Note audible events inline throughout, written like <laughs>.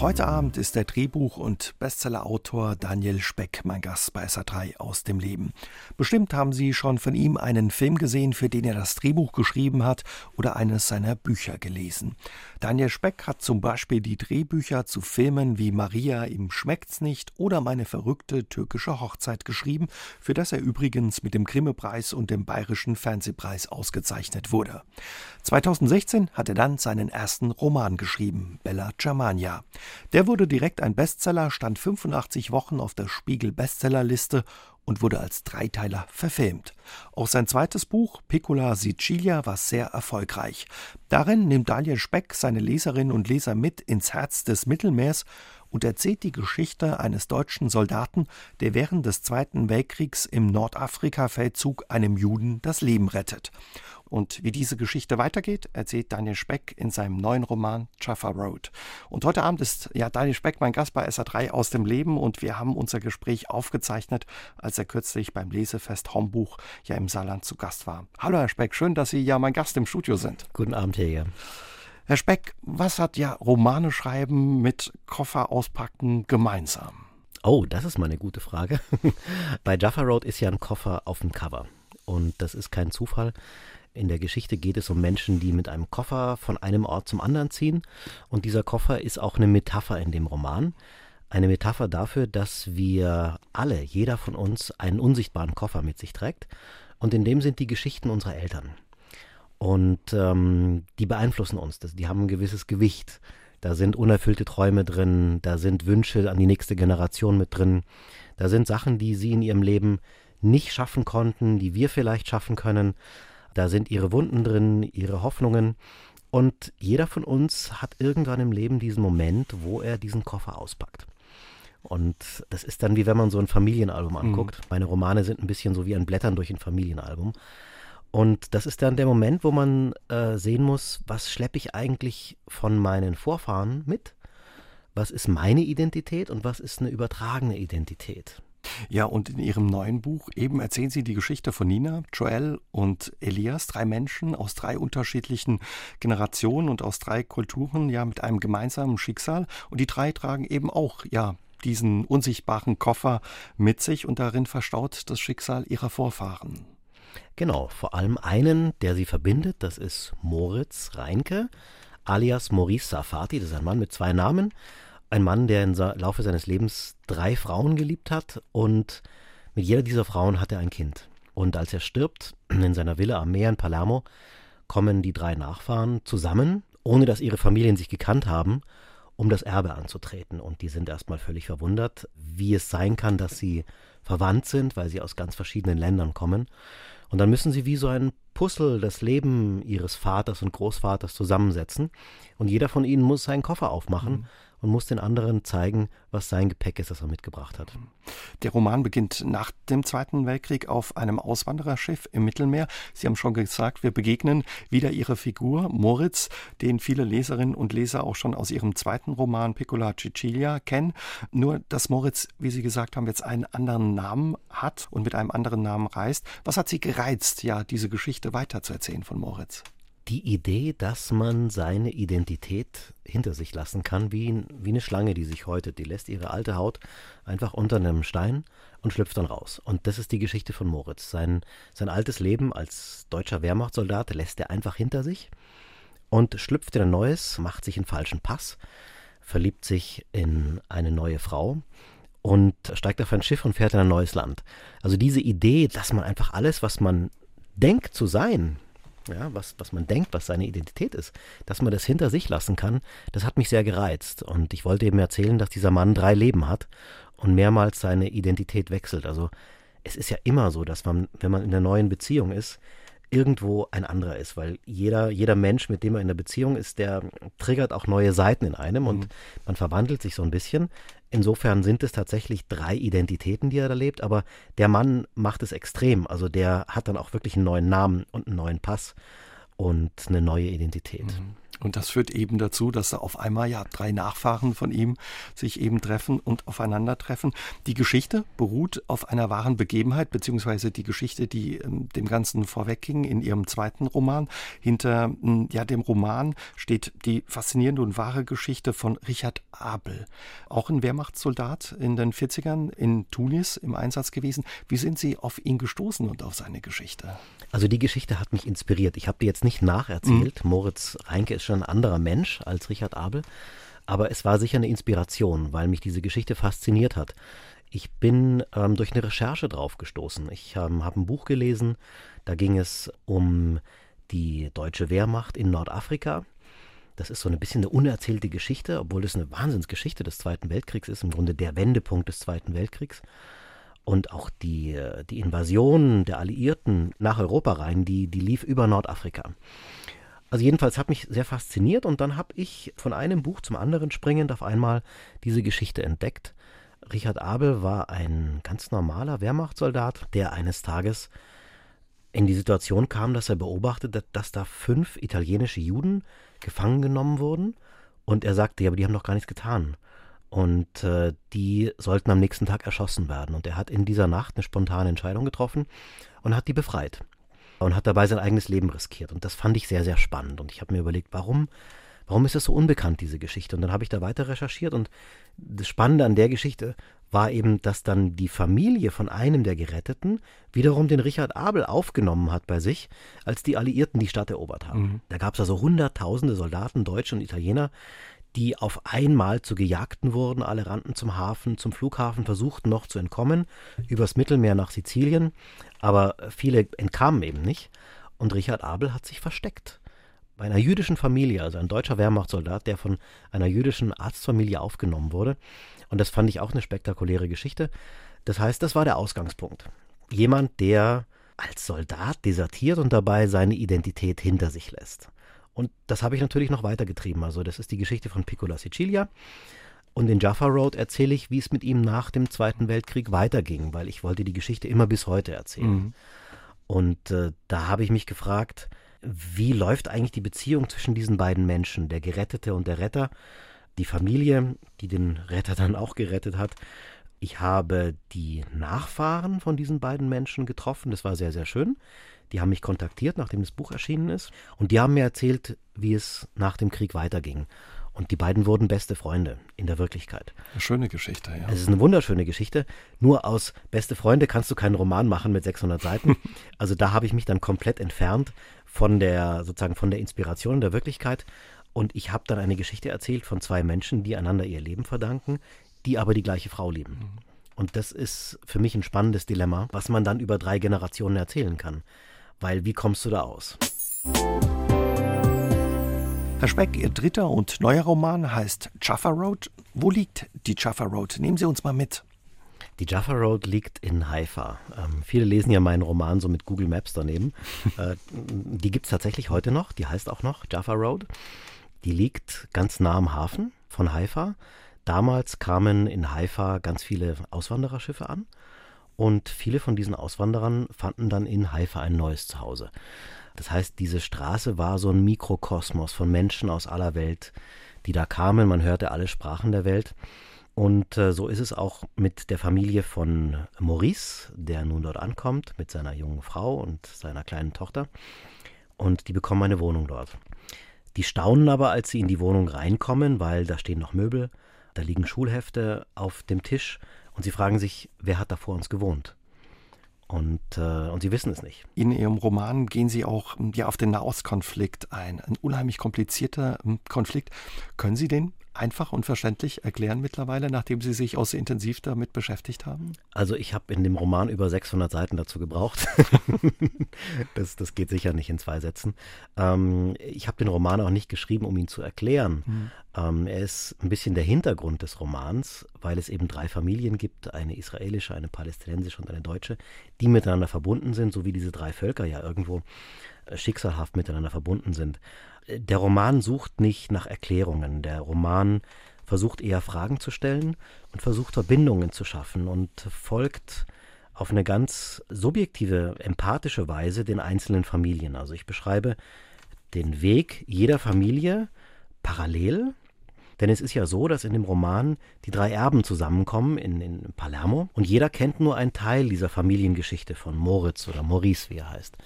Heute Abend ist der Drehbuch- und Bestsellerautor Daniel Speck mein Gast bei SA3 aus dem Leben. Bestimmt haben Sie schon von ihm einen Film gesehen, für den er das Drehbuch geschrieben hat oder eines seiner Bücher gelesen. Daniel Speck hat zum Beispiel die Drehbücher zu Filmen wie Maria im Schmeckt's nicht oder Meine verrückte türkische Hochzeit geschrieben, für das er übrigens mit dem Grimme-Preis und dem Bayerischen Fernsehpreis ausgezeichnet wurde. 2016 hat er dann seinen ersten Roman geschrieben, Bella Germania. Der wurde direkt ein Bestseller, stand 85 Wochen auf der Spiegel Bestsellerliste und wurde als Dreiteiler verfilmt. Auch sein zweites Buch, Piccola Sicilia, war sehr erfolgreich. Darin nimmt Daniel Speck seine Leserinnen und Leser mit ins Herz des Mittelmeers und erzählt die Geschichte eines deutschen Soldaten, der während des Zweiten Weltkriegs im Nordafrika-Feldzug einem Juden das Leben rettet. Und wie diese Geschichte weitergeht, erzählt Daniel Speck in seinem neuen Roman Jaffa Road. Und heute Abend ist ja Daniel Speck mein Gast bei SA3 aus dem Leben und wir haben unser Gespräch aufgezeichnet, als er kürzlich beim Lesefest Hombuch ja im Saarland zu Gast war. Hallo Herr Speck, schön, dass Sie ja mein Gast im Studio sind. Guten Abend, Herr Herr Speck, was hat ja Romane schreiben mit Koffer auspacken gemeinsam? Oh, das ist mal eine gute Frage. <laughs> Bei Jaffa Road ist ja ein Koffer auf dem Cover. Und das ist kein Zufall. In der Geschichte geht es um Menschen, die mit einem Koffer von einem Ort zum anderen ziehen. Und dieser Koffer ist auch eine Metapher in dem Roman. Eine Metapher dafür, dass wir alle, jeder von uns, einen unsichtbaren Koffer mit sich trägt. Und in dem sind die Geschichten unserer Eltern. Und ähm, die beeinflussen uns. Die haben ein gewisses Gewicht. Da sind unerfüllte Träume drin, da sind Wünsche an die nächste Generation mit drin. Da sind Sachen, die sie in ihrem Leben nicht schaffen konnten, die wir vielleicht schaffen können. Da sind ihre Wunden drin, ihre Hoffnungen. Und jeder von uns hat irgendwann im Leben diesen Moment, wo er diesen Koffer auspackt. Und das ist dann wie wenn man so ein Familienalbum mhm. anguckt. Mhm. Meine Romane sind ein bisschen so wie ein Blättern durch ein Familienalbum. Und das ist dann der Moment, wo man äh, sehen muss, was schleppe ich eigentlich von meinen Vorfahren mit? Was ist meine Identität und was ist eine übertragene Identität? Ja, und in Ihrem neuen Buch eben erzählen Sie die Geschichte von Nina, Joel und Elias, drei Menschen aus drei unterschiedlichen Generationen und aus drei Kulturen, ja, mit einem gemeinsamen Schicksal. Und die drei tragen eben auch, ja, diesen unsichtbaren Koffer mit sich und darin verstaut das Schicksal ihrer Vorfahren. Genau, vor allem einen, der sie verbindet, das ist Moritz Reinke, alias Maurice Safati, das ist ein Mann mit zwei Namen. Ein Mann, der im Laufe seines Lebens drei Frauen geliebt hat und mit jeder dieser Frauen hat er ein Kind. Und als er stirbt, <clears throat> in seiner Villa am Meer in Palermo, kommen die drei Nachfahren zusammen, ohne dass ihre Familien sich gekannt haben, um das Erbe anzutreten. Und die sind erstmal völlig verwundert, wie es sein kann, dass sie verwandt sind, weil sie aus ganz verschiedenen Ländern kommen. Und dann müssen sie wie so ein Puzzle das Leben ihres Vaters und Großvaters zusammensetzen. Und jeder von ihnen muss seinen Koffer aufmachen mhm und muss den anderen zeigen, was sein Gepäck ist, das er mitgebracht hat. Der Roman beginnt nach dem Zweiten Weltkrieg auf einem Auswandererschiff im Mittelmeer. Sie haben schon gesagt, wir begegnen wieder Ihre Figur, Moritz, den viele Leserinnen und Leser auch schon aus Ihrem zweiten Roman Piccola Cecilia kennen. Nur, dass Moritz, wie Sie gesagt haben, jetzt einen anderen Namen hat und mit einem anderen Namen reist. Was hat Sie gereizt, ja, diese Geschichte weiterzuerzählen von Moritz? Die Idee, dass man seine Identität hinter sich lassen kann, wie, wie eine Schlange, die sich häutet. Die lässt ihre alte Haut einfach unter einem Stein und schlüpft dann raus. Und das ist die Geschichte von Moritz. Sein, sein altes Leben als deutscher Wehrmachtssoldat lässt er einfach hinter sich und schlüpft in ein neues, macht sich einen falschen Pass, verliebt sich in eine neue Frau und steigt auf ein Schiff und fährt in ein neues Land. Also diese Idee, dass man einfach alles, was man denkt zu sein, ja, was, was man denkt, was seine Identität ist, dass man das hinter sich lassen kann, das hat mich sehr gereizt. Und ich wollte eben erzählen, dass dieser Mann drei Leben hat und mehrmals seine Identität wechselt. Also es ist ja immer so, dass man, wenn man in einer neuen Beziehung ist, irgendwo ein anderer ist, weil jeder, jeder Mensch, mit dem er in der Beziehung ist, der triggert auch neue Seiten in einem und mhm. man verwandelt sich so ein bisschen. Insofern sind es tatsächlich drei Identitäten, die er da lebt, aber der Mann macht es extrem. Also der hat dann auch wirklich einen neuen Namen und einen neuen Pass und eine neue Identität. Mhm. Und das führt eben dazu, dass da auf einmal ja drei Nachfahren von ihm sich eben treffen und aufeinandertreffen. Die Geschichte beruht auf einer wahren Begebenheit, beziehungsweise die Geschichte, die ähm, dem Ganzen vorwegging in ihrem zweiten Roman. Hinter hm, ja, dem Roman steht die faszinierende und wahre Geschichte von Richard Abel. Auch ein Wehrmachtssoldat in den 40ern in Tunis im Einsatz gewesen. Wie sind Sie auf ihn gestoßen und auf seine Geschichte? Also die Geschichte hat mich inspiriert. Ich habe die jetzt nicht nacherzählt. Mhm. Moritz Reinke ist schon ein anderer Mensch als Richard Abel. Aber es war sicher eine Inspiration, weil mich diese Geschichte fasziniert hat. Ich bin ähm, durch eine Recherche drauf gestoßen. Ich ähm, habe ein Buch gelesen, da ging es um die deutsche Wehrmacht in Nordafrika. Das ist so ein bisschen eine unerzählte Geschichte, obwohl es eine Wahnsinnsgeschichte des Zweiten Weltkriegs ist, im Grunde der Wendepunkt des Zweiten Weltkriegs. Und auch die, die Invasion der Alliierten nach Europa rein, die, die lief über Nordafrika. Also jedenfalls hat mich sehr fasziniert und dann habe ich von einem Buch zum anderen springend auf einmal diese Geschichte entdeckt. Richard Abel war ein ganz normaler Wehrmachtssoldat, der eines Tages in die Situation kam, dass er beobachtete, dass da fünf italienische Juden gefangen genommen wurden und er sagte, ja, aber die haben doch gar nichts getan. Und äh, die sollten am nächsten Tag erschossen werden. Und er hat in dieser Nacht eine spontane Entscheidung getroffen und hat die befreit. Und hat dabei sein eigenes Leben riskiert. Und das fand ich sehr, sehr spannend. Und ich habe mir überlegt, warum, warum ist das so unbekannt, diese Geschichte? Und dann habe ich da weiter recherchiert. Und das Spannende an der Geschichte war eben, dass dann die Familie von einem der Geretteten wiederum den Richard Abel aufgenommen hat bei sich, als die Alliierten die Stadt erobert haben. Mhm. Da gab es also hunderttausende Soldaten, Deutsche und Italiener, die auf einmal zu Gejagten wurden. Alle rannten zum Hafen, zum Flughafen, versuchten noch zu entkommen, übers Mittelmeer nach Sizilien, aber viele entkamen eben nicht. Und Richard Abel hat sich versteckt. Bei einer jüdischen Familie, also ein deutscher Wehrmachtssoldat, der von einer jüdischen Arztfamilie aufgenommen wurde. Und das fand ich auch eine spektakuläre Geschichte. Das heißt, das war der Ausgangspunkt. Jemand, der als Soldat desertiert und dabei seine Identität hinter sich lässt. Und das habe ich natürlich noch weitergetrieben. Also das ist die Geschichte von Piccola Sicilia. Und in Jaffa Road erzähle ich, wie es mit ihm nach dem Zweiten Weltkrieg weiterging, weil ich wollte die Geschichte immer bis heute erzählen. Mhm. Und äh, da habe ich mich gefragt, wie läuft eigentlich die Beziehung zwischen diesen beiden Menschen, der Gerettete und der Retter, die Familie, die den Retter dann auch gerettet hat. Ich habe die Nachfahren von diesen beiden Menschen getroffen, das war sehr, sehr schön. Die haben mich kontaktiert, nachdem das Buch erschienen ist. Und die haben mir erzählt, wie es nach dem Krieg weiterging. Und die beiden wurden beste Freunde in der Wirklichkeit. Eine schöne Geschichte, ja. Es ist eine wunderschöne Geschichte. Nur aus beste Freunde kannst du keinen Roman machen mit 600 Seiten. <laughs> Also da habe ich mich dann komplett entfernt von der sozusagen von der Inspiration der Wirklichkeit. Und ich habe dann eine Geschichte erzählt von zwei Menschen, die einander ihr Leben verdanken, die aber die gleiche Frau lieben. Mhm. Und das ist für mich ein spannendes Dilemma, was man dann über drei Generationen erzählen kann. Weil wie kommst du da aus? Herr Speck, Ihr dritter und neuer Roman heißt Jaffa Road. Wo liegt die Jaffa Road? Nehmen Sie uns mal mit. Die Jaffa Road liegt in Haifa. Ähm, viele lesen ja meinen Roman so mit Google Maps daneben. <laughs> äh, die gibt es tatsächlich heute noch. Die heißt auch noch Jaffa Road. Die liegt ganz nah am Hafen von Haifa. Damals kamen in Haifa ganz viele Auswandererschiffe an und viele von diesen Auswanderern fanden dann in Haifa ein neues Zuhause. Das heißt, diese Straße war so ein Mikrokosmos von Menschen aus aller Welt, die da kamen. Man hörte alle Sprachen der Welt. Und äh, so ist es auch mit der Familie von Maurice, der nun dort ankommt, mit seiner jungen Frau und seiner kleinen Tochter. Und die bekommen eine Wohnung dort. Die staunen aber, als sie in die Wohnung reinkommen, weil da stehen noch Möbel, da liegen Schulhefte auf dem Tisch und sie fragen sich, wer hat da vor uns gewohnt? Und, äh, und sie wissen es nicht. In Ihrem Roman gehen Sie auch ja, auf den Nahostkonflikt ein. Ein unheimlich komplizierter hm, Konflikt. Können Sie den einfach und verständlich erklären mittlerweile, nachdem Sie sich auch so intensiv damit beschäftigt haben? Also ich habe in dem Roman über 600 Seiten dazu gebraucht. <laughs> das, das geht sicher nicht in zwei Sätzen. Ähm, ich habe den Roman auch nicht geschrieben, um ihn zu erklären. Mhm. Ähm, er ist ein bisschen der Hintergrund des Romans, weil es eben drei Familien gibt, eine israelische, eine palästinensische und eine deutsche, die miteinander verbunden sind, so wie diese drei Völker ja irgendwo äh, schicksalhaft miteinander verbunden sind der Roman sucht nicht nach Erklärungen. Der Roman versucht eher Fragen zu stellen und versucht Verbindungen zu schaffen und folgt auf eine ganz subjektive, empathische Weise den einzelnen Familien. Also ich beschreibe den Weg jeder Familie parallel. Denn es ist ja so, dass in dem Roman die drei Erben zusammenkommen in, in Palermo und jeder kennt nur einen Teil dieser Familiengeschichte von Moritz oder Maurice, wie er heißt.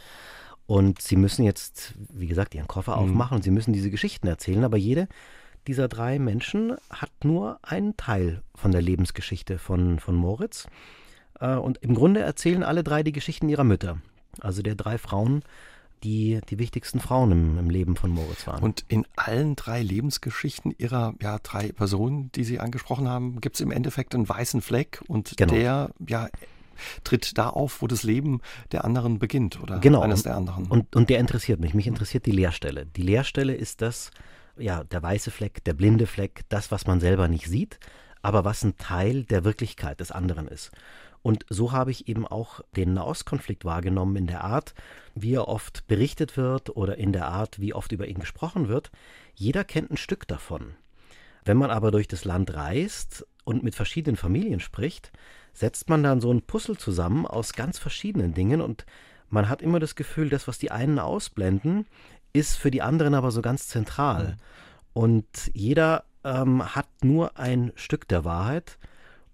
Und sie müssen jetzt, wie gesagt, ihren Koffer mhm. aufmachen und sie müssen diese Geschichten erzählen, aber jede dieser drei Menschen hat nur einen Teil von der Lebensgeschichte von, von Moritz. Äh, und im Grunde erzählen alle drei die Geschichten ihrer Mütter. Also der drei Frauen, die die wichtigsten Frauen im, im, Leben von Moritz waren. Und in allen drei Lebensgeschichten ihrer ja, drei Personen, die Sie angesprochen haben, gibt es im Endeffekt einen weißen Fleck und genau. der ja tritt da auf, wo das Leben der anderen beginnt oder genau. eines der anderen. Und, und der interessiert mich. Mich interessiert die Leerstelle. Die Leerstelle ist das, ja, der weiße Fleck, der blinde Fleck, das, was man selber nicht sieht, aber was ein Teil der Wirklichkeit des anderen ist. Und so habe ich eben auch den Nahostkonflikt wahrgenommen in der Art, wie er oft berichtet wird oder in der Art, wie oft über ihn gesprochen wird. Jeder kennt ein Stück davon. Wenn man aber durch das Land reist und mit verschiedenen Familien spricht, setzt man dann so ein Puzzle zusammen aus ganz verschiedenen Dingen und man hat immer das Gefühl, das, was die einen ausblenden, ist für die anderen aber so ganz zentral. Mhm. Und jeder ähm, hat nur ein Stück der Wahrheit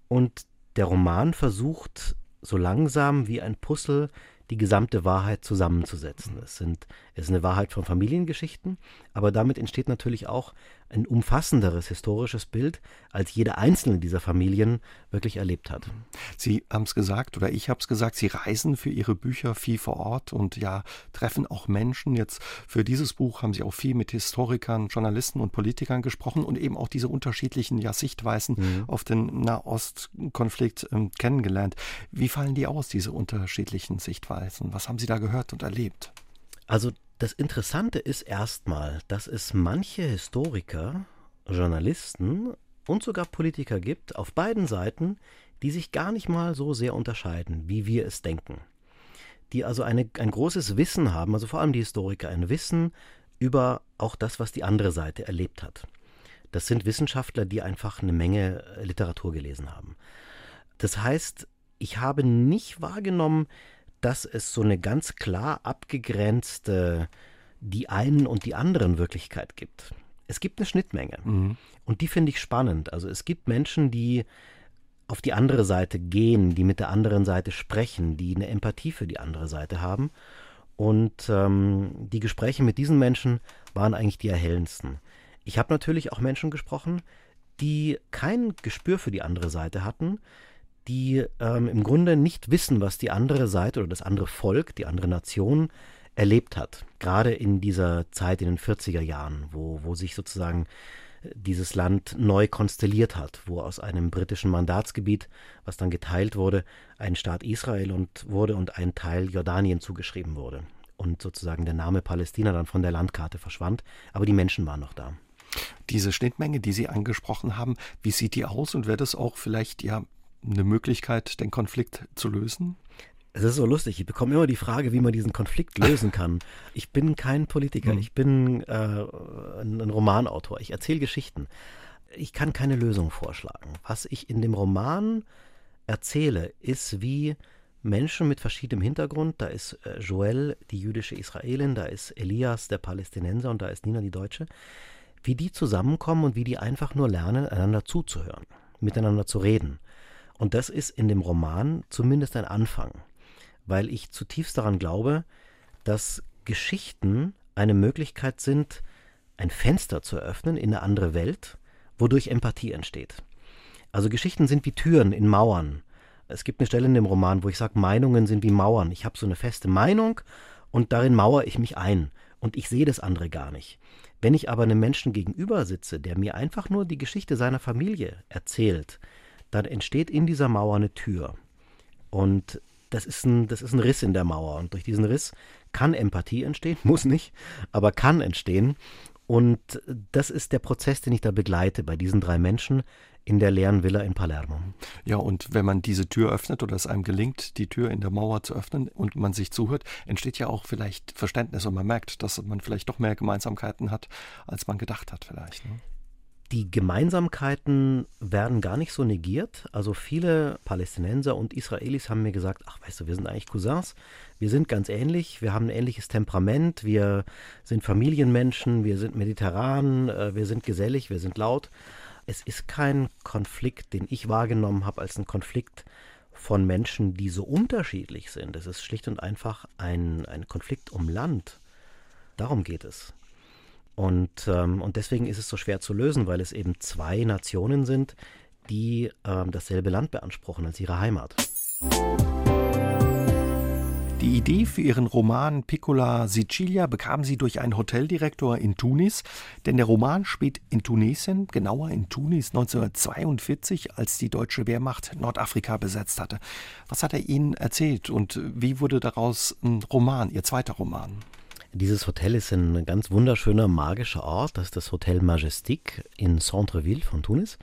und der Roman versucht so langsam wie ein Puzzle die gesamte Wahrheit zusammenzusetzen. Es, sind, es ist eine Wahrheit von Familiengeschichten, aber damit entsteht natürlich auch ein umfassenderes historisches Bild, als jede einzelne dieser Familien wirklich erlebt hat. Sie haben es gesagt oder ich habe es gesagt, Sie reisen für Ihre Bücher viel vor Ort und ja, treffen auch Menschen. Jetzt für dieses Buch haben Sie auch viel mit Historikern, Journalisten und Politikern gesprochen und eben auch diese unterschiedlichen ja, Sichtweisen mhm. auf den Nahostkonflikt ähm, kennengelernt. Wie fallen die aus, diese unterschiedlichen Sichtweisen? Was haben Sie da gehört und erlebt? Also das Interessante ist erstmal, dass es manche Historiker, Journalisten und sogar Politiker gibt, auf beiden Seiten, die sich gar nicht mal so sehr unterscheiden, wie wir es denken. Die also eine, ein großes Wissen haben, also vor allem die Historiker, ein Wissen über auch das, was die andere Seite erlebt hat. Das sind Wissenschaftler, die einfach eine Menge Literatur gelesen haben. Das heißt, ich habe nicht wahrgenommen, dass es so eine ganz klar abgegrenzte die einen und die anderen Wirklichkeit gibt. Es gibt eine Schnittmenge mhm. und die finde ich spannend. Also es gibt Menschen, die auf die andere Seite gehen, die mit der anderen Seite sprechen, die eine Empathie für die andere Seite haben. Und ähm, die Gespräche mit diesen Menschen waren eigentlich die erhellendsten. Ich habe natürlich auch Menschen gesprochen, die kein Gespür für die andere Seite hatten, die ähm, im Grunde nicht wissen, was die andere Seite oder das andere Volk, die andere Nation erlebt hat. Gerade in dieser Zeit in den 40er Jahren, wo, wo sich sozusagen äh, dieses Land neu konstelliert hat, wo aus einem britischen Mandatsgebiet, was dann geteilt wurde, ein Staat Israel und wurde und ein Teil Jordanien zugeschrieben wurde. Und sozusagen der Name Palästina dann von der Landkarte verschwand, aber die Menschen waren noch da. Diese Schnittmenge, die Sie angesprochen haben, wie sieht die aus und wäre das auch vielleicht ja eine Möglichkeit, den Konflikt zu lösen? Es ist so lustig, ich bekomme immer die Frage, wie man diesen Konflikt lösen kann. Ich bin kein Politiker, mhm. ich bin äh, ein, ein Romanautor, ich erzähle Geschichten. Ich kann keine Lösung vorschlagen. Was ich in dem Roman erzähle, ist wie Menschen mit verschiedenem Hintergrund. Da ist äh, Joel, die jüdische Israelin, da ist Elias, der Palästinenser und da ist Nina, die Deutsche. Wie die zusammenkommen und wie die einfach nur lernen, einander zuzuhören, miteinander zu reden. Und das ist in dem Roman zumindest ein Anfang, weil ich zutiefst daran glaube, dass Geschichten eine Möglichkeit sind, ein Fenster zu öffnen in eine andere Welt, wodurch Empathie entsteht. Also Geschichten sind wie Türen in Mauern. Es gibt eine Stelle in dem Roman, wo ich sage, Meinungen sind wie Mauern. Ich habe so eine feste Meinung und darin mauere ich mich ein und ich sehe das andere gar nicht. Wenn ich aber einem Menschen gegenüber sitze, der mir einfach nur die Geschichte seiner Familie erzählt, dann entsteht in dieser Mauer eine Tür. Und das ist, ein, das ist ein Riss in der Mauer. Und durch diesen Riss kann Empathie entstehen, <laughs> muss nicht, aber kann entstehen. Und das ist der Prozess, den ich da begleite bei diesen drei Menschen in der leeren Villa in Palermo. Ja, und wenn man diese Tür öffnet oder es einem gelingt, die Tür in der Mauer zu öffnen und man sich zuhört, entsteht ja auch vielleicht Verständnis und man merkt, dass man vielleicht doch mehr Gemeinsamkeiten hat, als man gedacht hat vielleicht. Ne? Die Gemeinsamkeiten werden gar nicht so negiert. Also viele Palästinenser und Israelis haben mir gesagt, ach weißt du, wir sind eigentlich Cousins, wir sind ganz ähnlich, wir haben ein ähnliches Temperament, wir sind Familienmenschen, wir sind mediterran, äh, wir sind gesellig, wir sind laut. Es ist kein Konflikt, den ich wahrgenommen habe als ein Konflikt von Menschen, die so unterschiedlich sind. Es ist schlicht und einfach ein, ein Konflikt um Land. Darum geht es. Und, ähm, und deswegen ist es so schwer zu lösen, weil es eben zwei Nationen sind, die ähm, dasselbe Land beanspruchen als ihre Heimat. Die Idee für ihren Roman Piccola Sicilia bekam sie durch einen Hoteldirektor in Tunis, denn der Roman spielt in Tunesien, genauer in Tunis 1942, als die deutsche Wehrmacht Nordafrika besetzt hatte. Was hat er Ihnen erzählt und wie wurde daraus ein Roman, Ihr zweiter Roman? Dieses Hotel ist ein ganz wunderschöner, magischer Ort. Das ist das Hotel Majestic in Centreville von Tunis.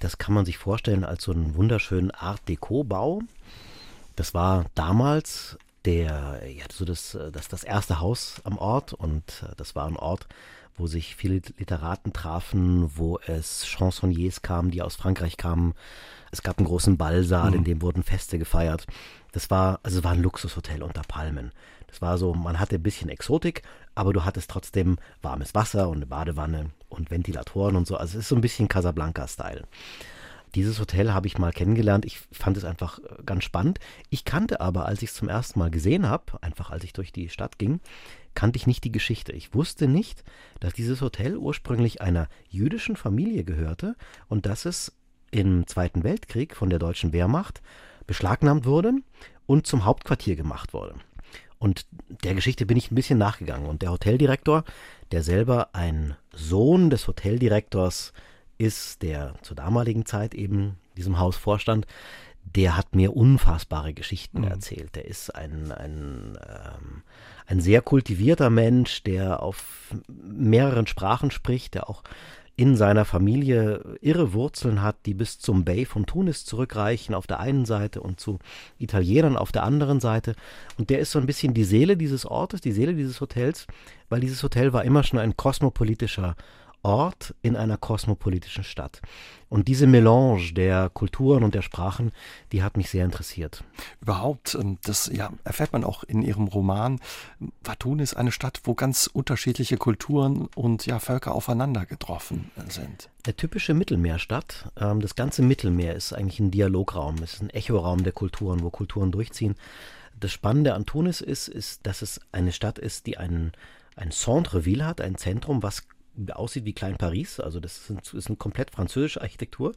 Das kann man sich vorstellen als so einen wunderschönen Art Deco-Bau. Das war damals der, ja, so das, das, das erste Haus am Ort und das war ein Ort, wo sich viele Literaten trafen, wo es Chansonniers kamen, die aus Frankreich kamen. Es gab einen großen Ballsaal, mhm. in dem wurden Feste gefeiert. Das war, also es war ein Luxushotel unter Palmen. Es war so, man hatte ein bisschen Exotik, aber du hattest trotzdem warmes Wasser und eine Badewanne und Ventilatoren und so. Also es ist so ein bisschen Casablanca-Style. Dieses Hotel habe ich mal kennengelernt. Ich fand es einfach äh, ganz spannend. Ich kannte aber, als ich es zum ersten Mal gesehen habe, einfach als ich durch die Stadt ging, kannte ich nicht die Geschichte. Ich wusste nicht, dass dieses Hotel ursprünglich einer jüdischen Familie gehörte und dass es im Zweiten Weltkrieg von der deutschen Wehrmacht beschlagnahmt wurde und zum Hauptquartier gemacht wurde. Und der Geschichte bin ich ein bisschen nachgegangen. Und der Hoteldirektor, der selber ein Sohn des Hoteldirektors ist, der zur damaligen Zeit eben diesem Haus vorstand, der hat mir unfassbare Geschichten mhm. erzählt. Der ist ein, ein, ähm, ein sehr kultivierter Mensch, der auf mehreren Sprachen spricht, der auch in seiner Familie irre Wurzeln hat, die bis zum Bay von Tunis zurückreichen auf der einen Seite und zu Italienern auf der anderen Seite. Und der ist so ein bisschen die Seele dieses Ortes, die Seele dieses Hotels, weil dieses Hotel war immer schon ein kosmopolitischer Ort in einer kosmopolitischen Stadt. Und diese Melange der Kulturen und der Sprachen, die hat mich sehr interessiert. Überhaupt, ähm, das ja, erfährt man auch in Ihrem Roman, war Tunis eine Stadt, wo ganz unterschiedliche Kulturen und ja, Völker aufeinander getroffen sind. Eine typische Mittelmeerstadt. Ähm, das ganze Mittelmeer ist eigentlich ein Dialograum, es ist ein Echoraum der Kulturen, wo Kulturen durchziehen. Das Spannende an Tunis ist, ist, dass es eine Stadt ist, die einen ein Centre-Ville hat, ein Zentrum, was aussieht wie Klein Paris. Also das ist, ist eine komplett französische Architektur.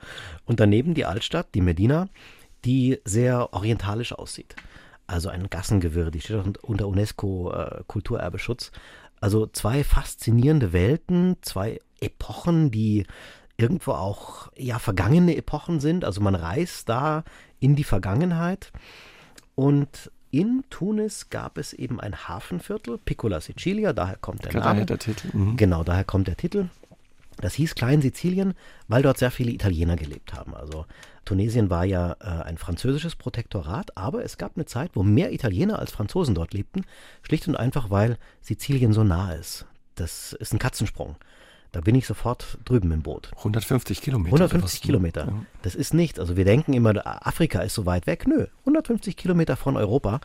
Und daneben die Altstadt, die Medina, die sehr orientalisch aussieht. Also ein Gassengewirr, die steht unter UNESCO äh. Also zwei faszinierende Welten, zwei Epochen, die irgendwo auch ja vergangene Epochen sind. Also man reist da in die Vergangenheit und in Tunis gab es eben ein Hafenviertel, Piccola Sicilia, daher kommt der Name. Der Titel. Mhm. Genau, daher kommt der Titel. Das hieß Klein Sizilien, weil dort sehr viele Italiener gelebt haben. Also Tunesien war ja äh, ein französisches Protektorat, aber es gab eine Zeit, wo mehr Italiener als Franzosen dort lebten, schlicht und einfach, weil Sizilien so nah ist. Das ist ein Katzensprung. Da bin ich sofort drüben im Boot. 150 Kilometer. 150 Kilometer. Ja. Das ist nichts. Also wir denken immer, Afrika ist so weit weg. Nö, 150 Kilometer von Europa.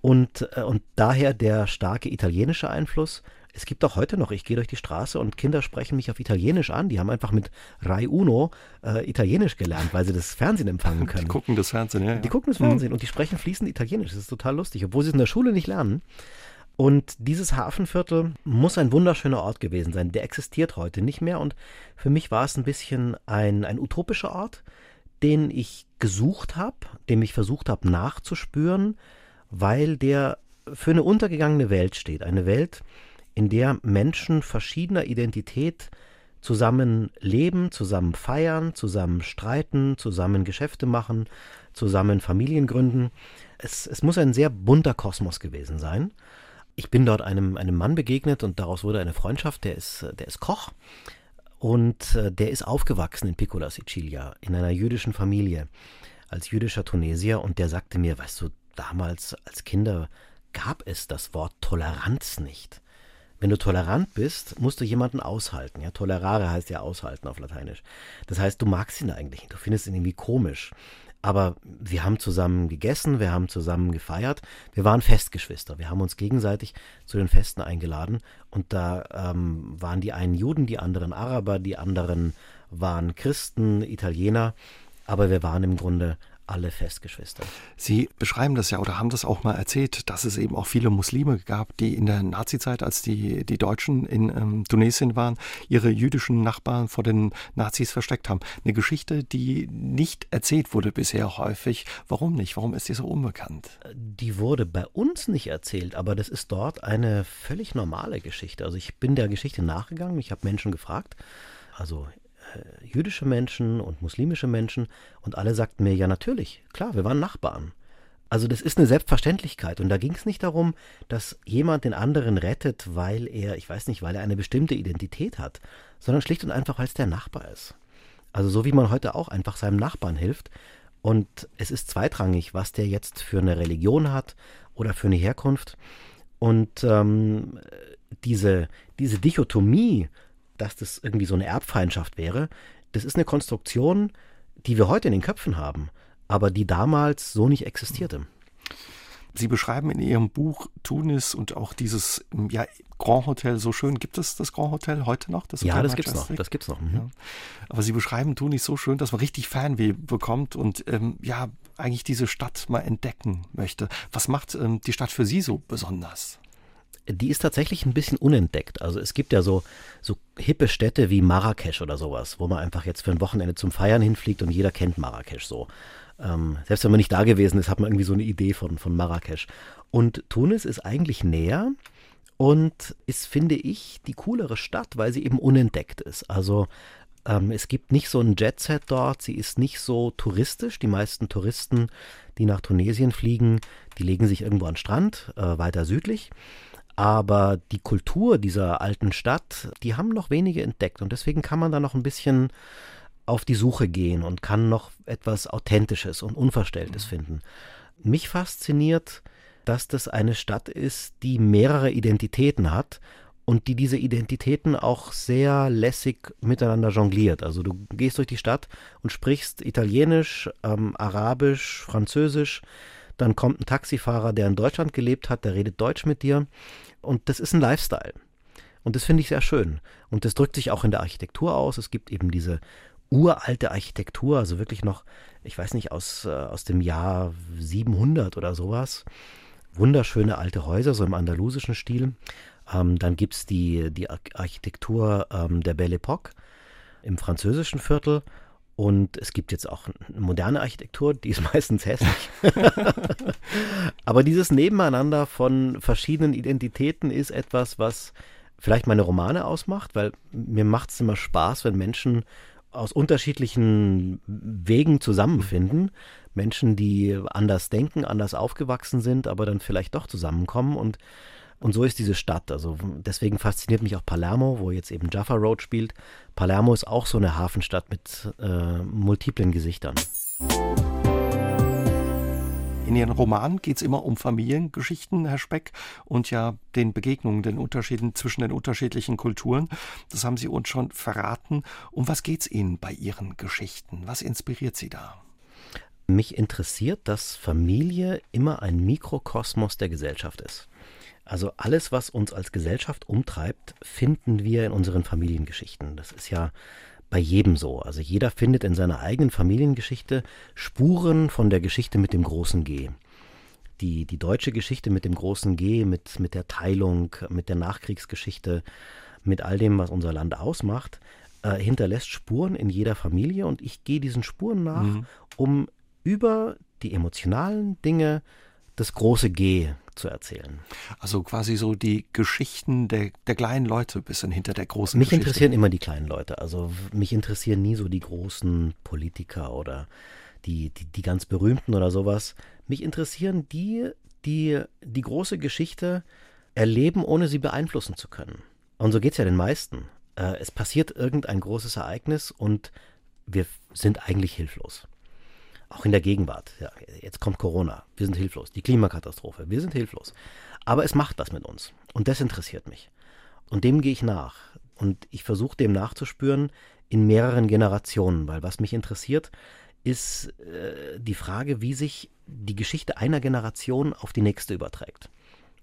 Und, äh, und daher der starke italienische Einfluss. Es gibt auch heute noch, ich gehe durch die Straße und Kinder sprechen mich auf Italienisch an. Die haben einfach mit Rai Uno äh, Italienisch gelernt, weil sie das Fernsehen empfangen können. Die gucken das Fernsehen, ja. Die gucken das Fernsehen mhm. und die sprechen fließend Italienisch. Das ist total lustig, obwohl sie es in der Schule nicht lernen. Und dieses Hafenviertel muss ein wunderschöner Ort gewesen sein. Der existiert heute nicht mehr. Und für mich war es ein bisschen ein, ein utopischer Ort, den ich gesucht habe, dem ich versucht habe nachzuspüren, weil der für eine untergegangene Welt steht. Eine Welt, in der Menschen verschiedener Identität zusammen leben, zusammen feiern, zusammen streiten, zusammen Geschäfte machen, zusammen Familien gründen. Es, es muss ein sehr bunter Kosmos gewesen sein. Ich bin dort einem, einem Mann begegnet und daraus wurde eine Freundschaft, der ist, der ist Koch und äh, der ist aufgewachsen in Piccola Sicilia, in einer jüdischen Familie, als jüdischer Tunesier und der sagte mir, weißt du, damals als Kinder gab es das Wort Toleranz nicht. Wenn du tolerant bist, musst du jemanden aushalten. Ja, tolerare heißt ja aushalten auf Lateinisch. Das heißt, du magst ihn eigentlich nicht. Du findest ihn irgendwie komisch. Aber wir haben zusammen gegessen, wir haben zusammen gefeiert, wir waren Festgeschwister. Wir haben uns gegenseitig zu den Festen eingeladen. Und da ähm, waren die einen Juden, die anderen Araber, die anderen waren Christen, Italiener, aber wir waren im Grunde alle Festgeschwister. Sie beschreiben das ja oder haben das auch mal erzählt, dass es eben auch viele Muslime gab, die in der Nazizeit, als die, die Deutschen in ähm, Tunesien waren, ihre jüdischen Nachbarn vor den Nazis versteckt haben. Eine Geschichte, die nicht erzählt wurde bisher häufig. Warum nicht? Warum ist die so unbekannt? Die wurde bei uns nicht erzählt, aber das ist dort eine völlig normale Geschichte. Also ich bin der Geschichte nachgegangen, ich habe Menschen gefragt, also jüdische Menschen und muslimische Menschen und alle sagten mir, ja natürlich, klar, wir waren Nachbarn. Also das ist eine Selbstverständlichkeit und da ging es nicht darum, dass jemand den anderen rettet, weil er, ich weiß nicht, weil er eine bestimmte Identität hat, sondern schlicht und einfach, weil es der Nachbar ist. Also so wie man heute auch einfach seinem Nachbarn hilft und es ist zweitrangig, was der jetzt für eine Religion hat oder für eine Herkunft und ähm, diese, diese Dichotomie dass das irgendwie so eine Erbfeindschaft wäre. Das ist eine Konstruktion, die wir heute in den Köpfen haben, aber die damals so nicht existierte. Sie beschreiben in Ihrem Buch Tunis und auch dieses ja, Grand Hotel so schön. Gibt es das Grand Hotel heute noch? Das ja, das gibt es noch. Das gibt's noch. Mhm. Ja. Aber Sie beschreiben Tunis so schön, dass man richtig Fernweh bekommt und ähm, ja, eigentlich diese Stadt mal entdecken möchte. Was macht ähm, die Stadt für Sie so besonders? Die ist tatsächlich ein bisschen unentdeckt. Also es gibt ja so, so hippe Städte wie Marrakesch oder sowas, wo man einfach jetzt für ein Wochenende zum Feiern hinfliegt und jeder kennt Marrakesch so. Ähm, selbst wenn man nicht da gewesen ist, hat man irgendwie so eine Idee von, von Marrakesch. Und Tunis ist eigentlich näher und ist, finde ich, die coolere Stadt, weil sie eben unentdeckt ist. Also ähm, es gibt nicht so ein Jetset dort, sie ist nicht so touristisch. Die meisten Touristen, die nach Tunesien fliegen, die legen sich irgendwo an den Strand, äh, weiter südlich. Aber die Kultur dieser alten Stadt, die haben noch wenige entdeckt und deswegen kann man da noch ein bisschen auf die Suche gehen und kann noch etwas Authentisches und Unverstelltes mhm. finden. Mich fasziniert, dass das eine Stadt ist, die mehrere Identitäten hat und die diese Identitäten auch sehr lässig miteinander jongliert. Also du gehst durch die Stadt und sprichst Italienisch, ähm, Arabisch, Französisch, dann kommt ein Taxifahrer, der in Deutschland gelebt hat, der redet Deutsch mit dir. Und das ist ein Lifestyle. Und das finde ich sehr schön. Und das drückt sich auch in der Architektur aus. Es gibt eben diese uralte Architektur, also wirklich noch, ich weiß nicht, aus, äh, aus dem Jahr 700 oder sowas. Wunderschöne alte Häuser, so im andalusischen Stil. Ähm, dann gibt es die, die Architektur ähm, der Belle Époque im französischen Viertel. Und es gibt jetzt auch eine moderne Architektur, die ist <laughs> meistens hässlich. <laughs> Aber dieses Nebeneinander von verschiedenen Identitäten ist etwas, was vielleicht meine Romane ausmacht, weil mir macht es immer Spaß, wenn Menschen aus unterschiedlichen Wegen zusammenfinden. Menschen, die anders denken, anders aufgewachsen sind, aber dann vielleicht doch zusammenkommen und und so ist diese Stadt. Also deswegen fasziniert mich auch Palermo, wo jetzt eben Jaffa Road spielt. Palermo ist auch so eine Hafenstadt mit äh, multiplen Gesichtern. In Ihren Romanen geht es immer um Familiengeschichten, Herr Speck, und ja den Begegnungen, den Unterschieden zwischen den unterschiedlichen Kulturen. Das haben Sie uns schon verraten. Um was geht es Ihnen bei Ihren Geschichten? Was inspiriert Sie da? Mich interessiert, dass Familie immer ein Mikrokosmos der Gesellschaft ist. Also alles, was uns als Gesellschaft umtreibt, finden wir in unseren Familiengeschichten. Das ist ja bei jedem so. Also jeder findet in seiner eigenen Familiengeschichte Spuren von der Geschichte mit dem großen G. Die, die deutsche Geschichte mit dem großen G, mit, mit der Teilung, mit der Nachkriegsgeschichte, mit all dem, was unser Land ausmacht, äh, hinterlässt Spuren in jeder Familie und ich gehe diesen Spuren nach, mhm. um über die emotionalen Dinge das große G zu erzählen. Also quasi so die Geschichten der, der kleinen Leute bis hinter der großen Mich Geschichte. interessieren immer die kleinen Leute. Also mich interessieren nie so die großen Politiker oder die, die, die ganz berühmten oder sowas. Mich interessieren die, die die große Geschichte erleben, ohne sie beeinflussen zu können. Und so geht es ja den meisten. Äh, es passiert irgendein großes Ereignis und wir sind eigentlich hilflos. Auch in der Gegenwart. Ja, jetzt kommt Corona. Wir sind hilflos. Die Klimakatastrophe. Wir sind hilflos. Aber es macht was mit uns. Und das interessiert mich. Und dem gehe ich nach. Und ich versuche dem nachzuspüren in mehreren Generationen, weil was mich interessiert, ist äh, die Frage, wie sich die Geschichte einer Generation auf die nächste überträgt.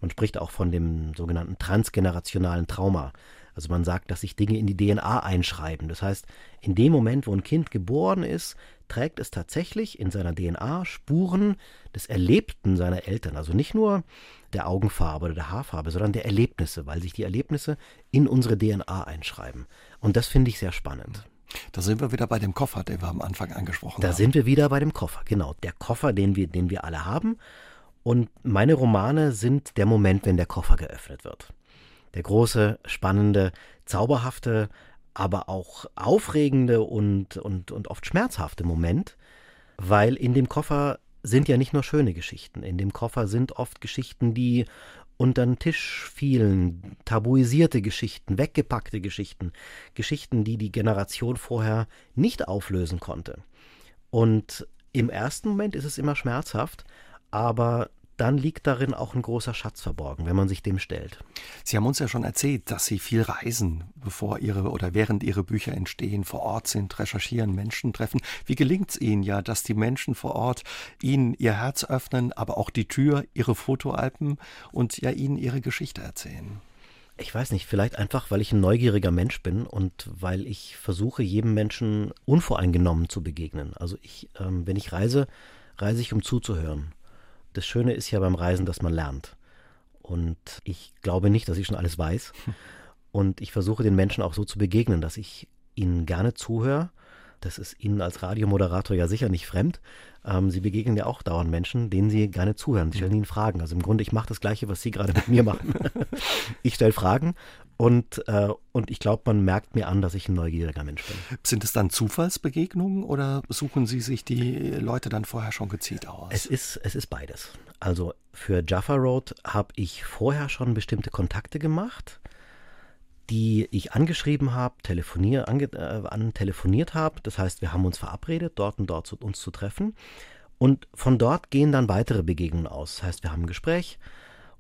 Man spricht auch von dem sogenannten transgenerationalen Trauma. Also man sagt, dass sich Dinge in die DNA einschreiben. Das heißt, in dem Moment, wo ein Kind geboren ist, trägt es tatsächlich in seiner DNA Spuren des Erlebten seiner Eltern. Also nicht nur der Augenfarbe oder der Haarfarbe, sondern der Erlebnisse, weil sich die Erlebnisse in unsere DNA einschreiben. Und das finde ich sehr spannend. Da sind wir wieder bei dem Koffer, den wir am Anfang angesprochen da haben. Da sind wir wieder bei dem Koffer, genau. Der Koffer, den wir, den wir alle haben. Und meine Romane sind der Moment, wenn der Koffer geöffnet wird der große, spannende, zauberhafte, aber auch aufregende und, und, und oft schmerzhafte Moment, weil in dem Koffer sind ja nicht nur schöne Geschichten. In dem Koffer sind oft Geschichten, die unter den Tisch fielen, tabuisierte Geschichten, weggepackte Geschichten, Geschichten, die die Generation vorher nicht auflösen konnte. Und im ersten Moment ist es immer schmerzhaft, aber dann liegt darin auch ein großer Schatz verborgen, wenn man sich dem stellt. Sie haben uns ja schon erzählt, dass Sie viel reisen, bevor Ihre oder während Ihre Bücher entstehen, vor Ort sind, recherchieren, Menschen treffen. Wie gelingt es Ihnen ja, dass die Menschen vor Ort Ihnen ihr Herz öffnen, aber auch die Tür, Ihre Fotoalpen und ja Ihnen Ihre Geschichte erzählen? Ich weiß nicht, vielleicht einfach, weil ich ein neugieriger Mensch bin und weil ich versuche, jedem Menschen unvoreingenommen zu begegnen. Also ich, ähm, wenn ich reise, reise ich, um zuzuhören das Schöne ist ja beim Reisen, dass man lernt. Und ich glaube nicht, dass ich schon alles weiß. <laughs> Und ich versuche den Menschen auch so zu begegnen, dass ich ihnen gerne zuhöre. Das ist Ihnen als Radiomoderator ja sicher nicht fremd. Ähm, Sie begegnen ja auch dauernd Menschen, denen Sie gerne zuhören. Sie stellen Ihnen Fragen. Also im Grunde, ich mache das Gleiche, was Sie gerade mit mir machen. <laughs> ich stelle Fragen und, äh, und ich glaube, man merkt mir an, dass ich ein neugieriger Mensch bin. Sind es dann Zufallsbegegnungen oder suchen Sie sich die Leute dann vorher schon gezielt aus? Es ist, es ist beides. Also für Jaffa Road habe ich vorher schon bestimmte Kontakte gemacht, die ich angeschrieben habe, telefonier, ange, äh, an telefoniert habe. Das heißt, wir haben uns verabredet, dort und dort zu, uns zu treffen. Und von dort gehen dann weitere Begegnungen aus. Das heißt, wir haben ein Gespräch,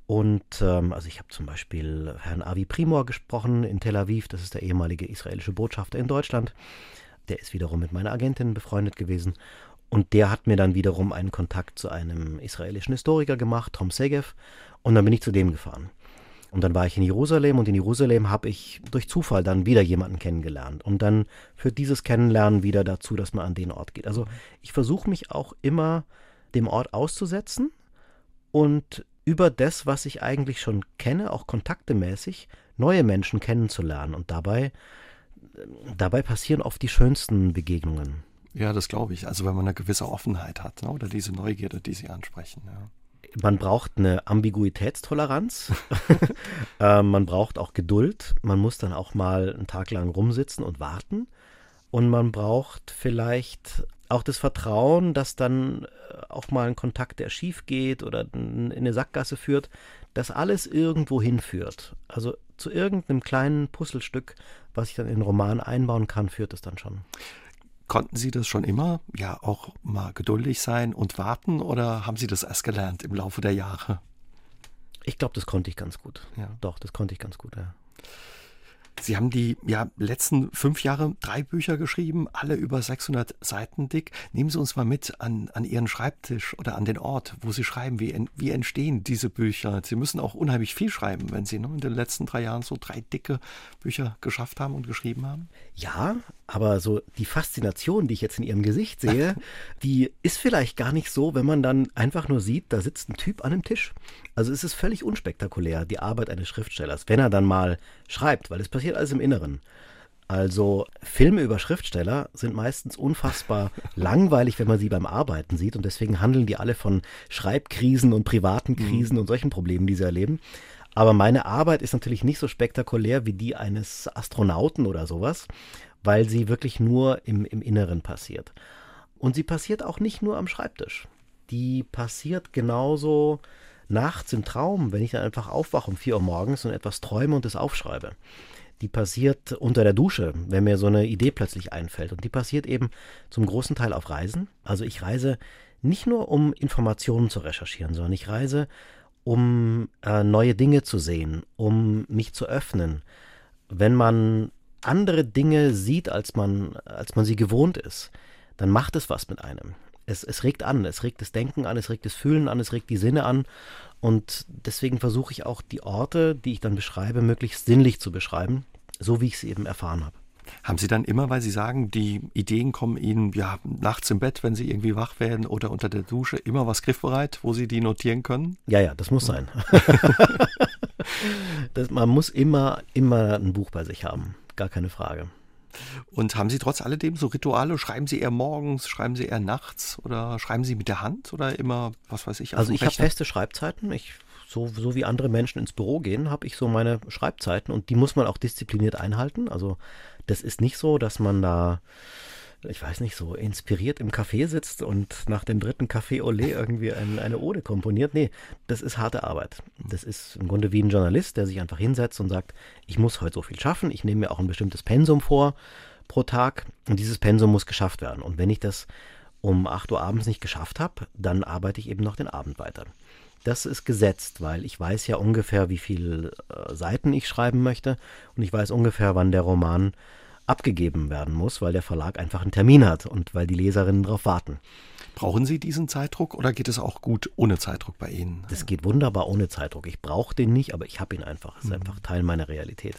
und ähm, also ich habe zum Beispiel Herrn Avi Primor gesprochen in Tel Aviv, das ist der ehemalige israelische Botschafter in Deutschland. Der ist wiederum mit meiner Agentin befreundet gewesen. Und der hat mir dann wiederum einen Kontakt zu einem israelischen Historiker gemacht, Tom Segev. Und dann bin ich zu dem gefahren. Und dann war ich in Jerusalem und in Jerusalem habe ich durch Zufall dann wieder jemanden kennengelernt. Und dann führt dieses Kennenlernen wieder dazu, dass man an den Ort geht. Also ich versuche mich auch immer dem Ort auszusetzen und über das, was ich eigentlich schon kenne, auch kontaktemäßig, neue Menschen kennenzulernen. Und dabei, dabei passieren oft die schönsten Begegnungen. Ja, das glaube ich. Also wenn man eine gewisse Offenheit hat ne? oder diese Neugierde, die Sie ansprechen. Ja. Man braucht eine Ambiguitätstoleranz. <laughs> <laughs> äh, man braucht auch Geduld. Man muss dann auch mal einen Tag lang rumsitzen und warten. Und man braucht vielleicht auch das Vertrauen, dass dann äh, auch mal ein Kontakt, der schief geht oder in eine Sackgasse führt, dass alles irgendwo hinführt. Also zu irgendeinem kleinen Puzzlestück, was ich dann in den Roman einbauen kann, führt es dann schon. Konnten Sie das schon immer, ja, auch mal geduldig sein und warten oder haben Sie das erst gelernt im Laufe der Jahre? Ich glaube, das konnte ich ganz gut. Ja. Doch, das konnte ich ganz gut, ja. Sie haben die ja, letzten fünf Jahre drei Bücher geschrieben, alle über 600 Seiten dick. Nehmen Sie uns mal mit an, an Ihren Schreibtisch oder an den Ort, wo Sie schreiben. Wie, wie entstehen diese Bücher? Sie müssen auch unheimlich viel schreiben, wenn Sie ne, in den letzten drei Jahren so drei dicke Bücher geschafft haben und geschrieben haben. Ja, aber so die Faszination, die ich jetzt in Ihrem Gesicht sehe, <laughs> die ist vielleicht gar nicht so, wenn man dann einfach nur sieht, da sitzt ein Typ an einem Tisch. Also es ist völlig unspektakulär, die Arbeit eines Schriftstellers, wenn er dann mal schreibt, weil es passiert alles im Inneren. Also Filme über Schriftsteller sind meistens unfassbar <laughs> langweilig, wenn man sie beim Arbeiten sieht und deswegen handeln die alle von Schreibkrisen und privaten Krisen mhm. und solchen Problemen, die sie erleben. Aber meine Arbeit ist natürlich nicht so spektakulär wie die eines Astronauten oder sowas, weil sie wirklich nur im, im Inneren passiert. Und sie passiert auch nicht nur am Schreibtisch. Die passiert genauso nachts im Traum, wenn ich dann einfach aufwache um 4 Uhr morgens und etwas träume und es aufschreibe. Die passiert unter der Dusche, wenn mir so eine Idee plötzlich einfällt. Und die passiert eben zum großen Teil auf Reisen. Also ich reise nicht nur, um Informationen zu recherchieren, sondern ich reise, um äh, neue Dinge zu sehen, um mich zu öffnen. Wenn man andere Dinge sieht, als man, als man sie gewohnt ist, dann macht es was mit einem. Es, es regt an, es regt das Denken an, es regt das Fühlen an, es regt die Sinne an. Und deswegen versuche ich auch die Orte, die ich dann beschreibe, möglichst sinnlich zu beschreiben, so wie ich sie eben erfahren habe. Haben Sie dann immer, weil Sie sagen, die Ideen kommen Ihnen ja nachts im Bett, wenn Sie irgendwie wach werden oder unter der Dusche, immer was griffbereit, wo Sie die notieren können? Ja, ja, das muss sein. <laughs> das, man muss immer, immer ein Buch bei sich haben, gar keine Frage. Und haben Sie trotz alledem so Rituale? Schreiben Sie eher morgens, schreiben Sie eher nachts oder schreiben Sie mit der Hand oder immer, was weiß ich? Also ich habe feste Schreibzeiten. Ich so, so wie andere Menschen ins Büro gehen, habe ich so meine Schreibzeiten und die muss man auch diszipliniert einhalten. Also das ist nicht so, dass man da, ich weiß nicht, so inspiriert im Café sitzt und nach dem dritten Café Olé irgendwie ein, eine Ode komponiert. Nee, das ist harte Arbeit. Das ist im Grunde wie ein Journalist, der sich einfach hinsetzt und sagt, ich muss heute so viel schaffen, ich nehme mir auch ein bestimmtes Pensum vor pro Tag und dieses Pensum muss geschafft werden. Und wenn ich das um 8 Uhr abends nicht geschafft habe, dann arbeite ich eben noch den Abend weiter. Das ist gesetzt, weil ich weiß ja ungefähr, wie viele äh, Seiten ich schreiben möchte und ich weiß ungefähr, wann der Roman abgegeben werden muss, weil der Verlag einfach einen Termin hat und weil die Leserinnen darauf warten. Brauchen Sie diesen Zeitdruck oder geht es auch gut ohne Zeitdruck bei Ihnen? Das geht wunderbar ohne Zeitdruck. Ich brauche den nicht, aber ich habe ihn einfach. Es ist mhm. einfach Teil meiner Realität.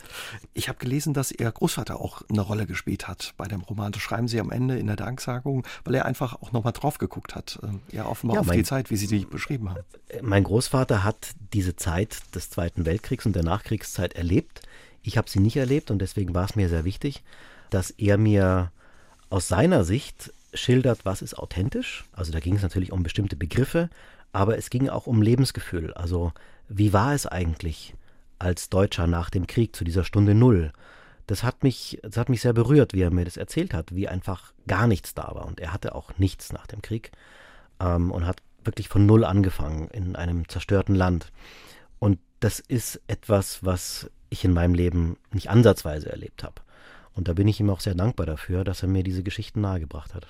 Ich habe gelesen, dass Ihr Großvater auch eine Rolle gespielt hat bei dem Roman. Das schreiben Sie am Ende in der Danksagung, weil er einfach auch nochmal drauf geguckt hat. Äh, ja, offenbar ja, auf mein, die Zeit, wie Sie die beschrieben haben. Mein Großvater hat diese Zeit des Zweiten Weltkriegs und der Nachkriegszeit erlebt. Ich habe sie nicht erlebt und deswegen war es mir sehr wichtig, dass er mir aus seiner Sicht schildert, was ist authentisch. Also da ging es natürlich um bestimmte Begriffe, aber es ging auch um Lebensgefühl. Also wie war es eigentlich als Deutscher nach dem Krieg zu dieser Stunde Null? Das hat mich, das hat mich sehr berührt, wie er mir das erzählt hat, wie einfach gar nichts da war. Und er hatte auch nichts nach dem Krieg ähm, und hat wirklich von Null angefangen in einem zerstörten Land. Und das ist etwas, was ich in meinem Leben nicht ansatzweise erlebt habe. Und da bin ich ihm auch sehr dankbar dafür, dass er mir diese Geschichten nahegebracht hat.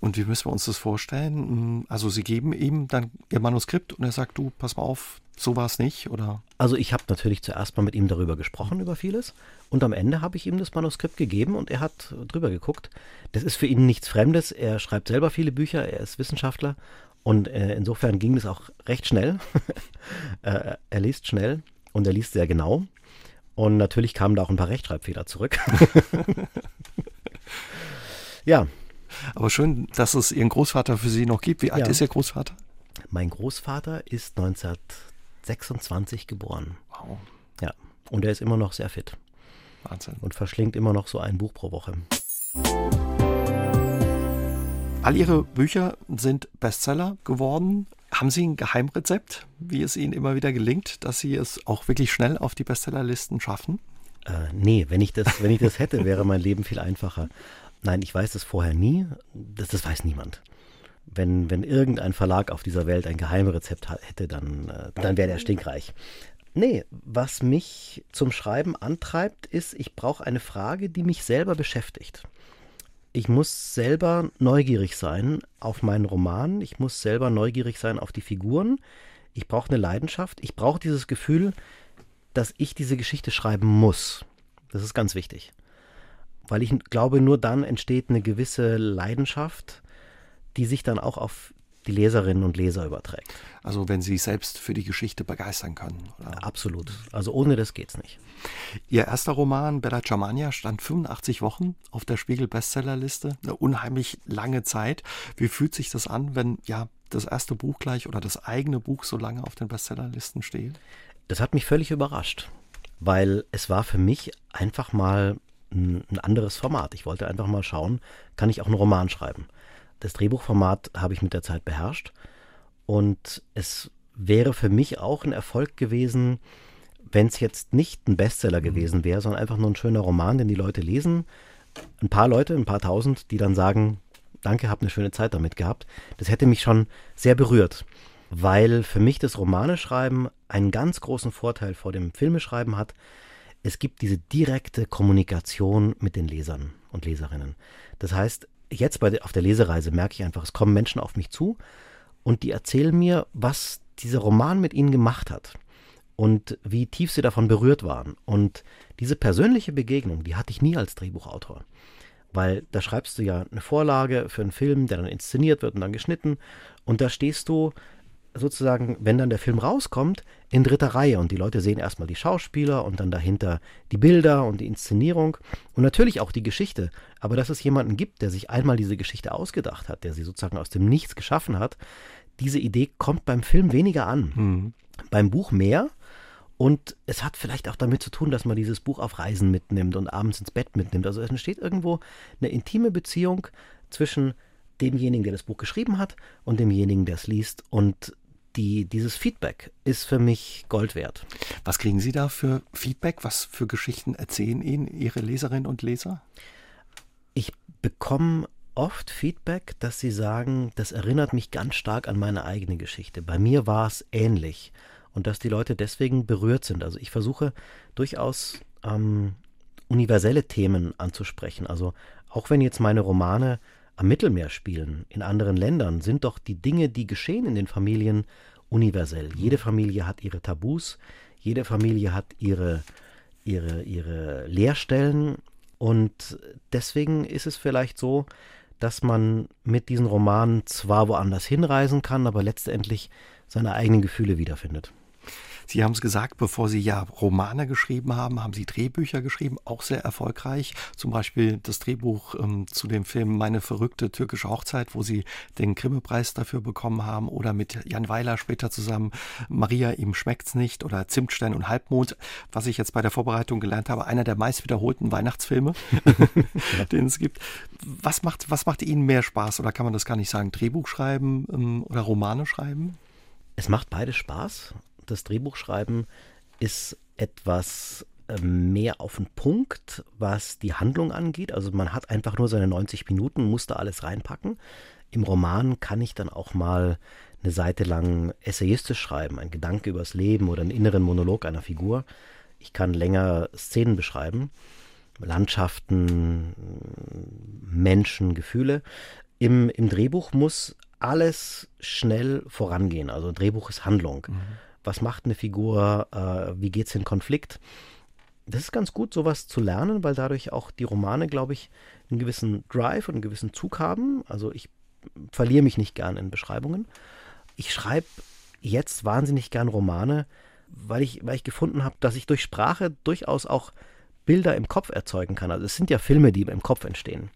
Und wie müssen wir uns das vorstellen? Hm, also Sie geben ihm dann Ihr Manuskript und er sagt, du, pass mal auf, so war es nicht, oder? Also ich habe natürlich zuerst mal mit ihm darüber gesprochen, über vieles. Und am Ende habe ich ihm das Manuskript gegeben und er hat drüber geguckt. Das ist für ihn nichts Fremdes. Er schreibt selber viele Bücher, er ist Wissenschaftler. Und äh, insofern ging das auch recht schnell. <laughs> äh, er liest schnell und er liest sehr genau. Und natürlich kamen da auch ein paar Rechtschreibfehler zurück. <laughs> ja, aber schön, dass es Ihren Großvater für Sie noch gibt. Wie alt ja. ist Ihr Großvater? Mein Großvater ist 1926 geboren. Wow. Ja, und er ist immer noch sehr fit. Wahnsinn. Und verschlingt immer noch so ein Buch pro Woche. All Ihre Bücher sind Bestseller geworden. Haben Sie ein Geheimrezept, wie es Ihnen immer wieder gelingt, dass Sie es auch wirklich schnell auf die Bestsellerlisten schaffen? Äh, nee, wenn ich, das, wenn ich das hätte, wäre mein Leben viel einfacher. Nein, ich weiß das vorher nie. Das, das weiß niemand. Wenn, wenn irgendein Verlag auf dieser Welt ein Geheimrezept hätte, dann, äh, dann wäre der stinkreich. Nee, was mich zum Schreiben antreibt, ist, ich brauche eine Frage, die mich selber beschäftigt. Ich muss selber neugierig sein auf meinen Roman. Ich muss selber neugierig sein auf die Figuren. Ich brauche eine Leidenschaft. Ich brauche dieses Gefühl, dass ich diese Geschichte schreiben muss. Das ist ganz wichtig weil ich glaube, nur dann entsteht eine gewisse Leidenschaft, die sich dann auch auf die Leserinnen und Leser überträgt. Also wenn Sie selbst für die Geschichte begeistern können. Oder? Absolut. Also ohne das geht's nicht. Ihr erster Roman, Bella Germania, stand 85 Wochen auf der Spiegel-Bestsellerliste. Eine unheimlich lange Zeit. Wie fühlt sich das an, wenn ja das erste Buch gleich oder das eigene Buch so lange auf den Bestsellerlisten steht? Das hat mich völlig überrascht, weil es war für mich einfach mal ein anderes Format. Ich wollte einfach mal schauen, kann ich auch einen Roman schreiben. Das Drehbuchformat habe ich mit der Zeit beherrscht und es wäre für mich auch ein Erfolg gewesen, wenn es jetzt nicht ein Bestseller mhm. gewesen wäre, sondern einfach nur ein schöner Roman, den die Leute lesen. Ein paar Leute, ein paar tausend, die dann sagen, danke, hab eine schöne Zeit damit gehabt. Das hätte mich schon sehr berührt, weil für mich das Romaneschreiben einen ganz großen Vorteil vor dem Filmeschreiben hat, es gibt diese direkte Kommunikation mit den Lesern und Leserinnen. Das heißt, jetzt bei, auf der Lesereise merke ich einfach, es kommen Menschen auf mich zu und die erzählen mir, was dieser Roman mit ihnen gemacht hat und wie tief sie davon berührt waren. Und diese persönliche Begegnung, die hatte ich nie als Drehbuchautor. Weil da schreibst du ja eine Vorlage für einen Film, der dann inszeniert wird und dann geschnitten. Und da stehst du sozusagen, wenn dann der Film rauskommt, in dritter Reihe und die Leute sehen erstmal die Schauspieler und dann dahinter die Bilder und die Inszenierung und natürlich auch die Geschichte. Aber dass es jemanden gibt, der sich einmal diese Geschichte ausgedacht hat, der sie sozusagen aus dem Nichts geschaffen hat, diese Idee kommt beim Film weniger an. Mhm. Beim Buch mehr. Und es hat vielleicht auch damit zu tun, dass man dieses Buch auf Reisen mitnimmt und abends ins Bett mitnimmt. Also es entsteht irgendwo eine intime Beziehung zwischen demjenigen, der das Buch geschrieben hat, und demjenigen, der es liest. Und die, dieses Feedback ist für mich Gold wert. Was kriegen Sie da für Feedback? Was für Geschichten erzählen Ihnen Ihre Leserinnen und Leser? Ich bekomme oft Feedback, dass sie sagen, das erinnert mich ganz stark an meine eigene Geschichte. Bei mir war es ähnlich. Und dass die Leute deswegen berührt sind. Also ich versuche durchaus ähm, universelle Themen anzusprechen. Also auch wenn jetzt meine Romane am Mittelmeer spielen, in anderen Ländern, sind doch die Dinge, die geschehen in den Familien, universell. Jede Familie hat ihre Tabus, jede Familie hat ihre, ihre, ihre Leerstellen und deswegen ist es vielleicht so, dass man mit diesen Romanen zwar woanders hinreisen kann, aber letztendlich seine eigenen Gefühle wiederfindet. Sie haben es gesagt, bevor Sie ja Romane geschrieben haben, haben Sie Drehbücher geschrieben, auch sehr erfolgreich. Zum Beispiel das Drehbuch ähm, zu dem Film Meine verrückte türkische Hochzeit, wo Sie den Grimme-Preis dafür bekommen haben. Oder mit Jan Weiler später zusammen Maria, ihm schmeckt's nicht. Oder Zimtstein und Halbmond, was ich jetzt bei der Vorbereitung gelernt habe. Einer der meist wiederholten Weihnachtsfilme, <laughs> <laughs> den es gibt. Was macht, was macht Ihnen mehr Spaß? Oder kann man das gar nicht sagen? Drehbuch schreiben ähm, oder Romane schreiben? Es macht beides Spaß das Drehbuchschreiben ist etwas äh, mehr auf den Punkt, was die Handlung angeht. Also man hat einfach nur seine 90 Minuten, muss da alles reinpacken. Im Roman kann ich dann auch mal eine Seite lang essayistisch schreiben, ein Gedanke übers Leben oder einen inneren Monolog einer Figur. Ich kann länger Szenen beschreiben, Landschaften, Menschen, Gefühle. Im, im Drehbuch muss alles schnell vorangehen. Also Drehbuch ist Handlung. Mhm was macht eine Figur, äh, wie geht es in Konflikt. Das ist ganz gut, sowas zu lernen, weil dadurch auch die Romane, glaube ich, einen gewissen Drive und einen gewissen Zug haben. Also ich verliere mich nicht gern in Beschreibungen. Ich schreibe jetzt wahnsinnig gern Romane, weil ich, weil ich gefunden habe, dass ich durch Sprache durchaus auch Bilder im Kopf erzeugen kann. Also es sind ja Filme, die im Kopf entstehen.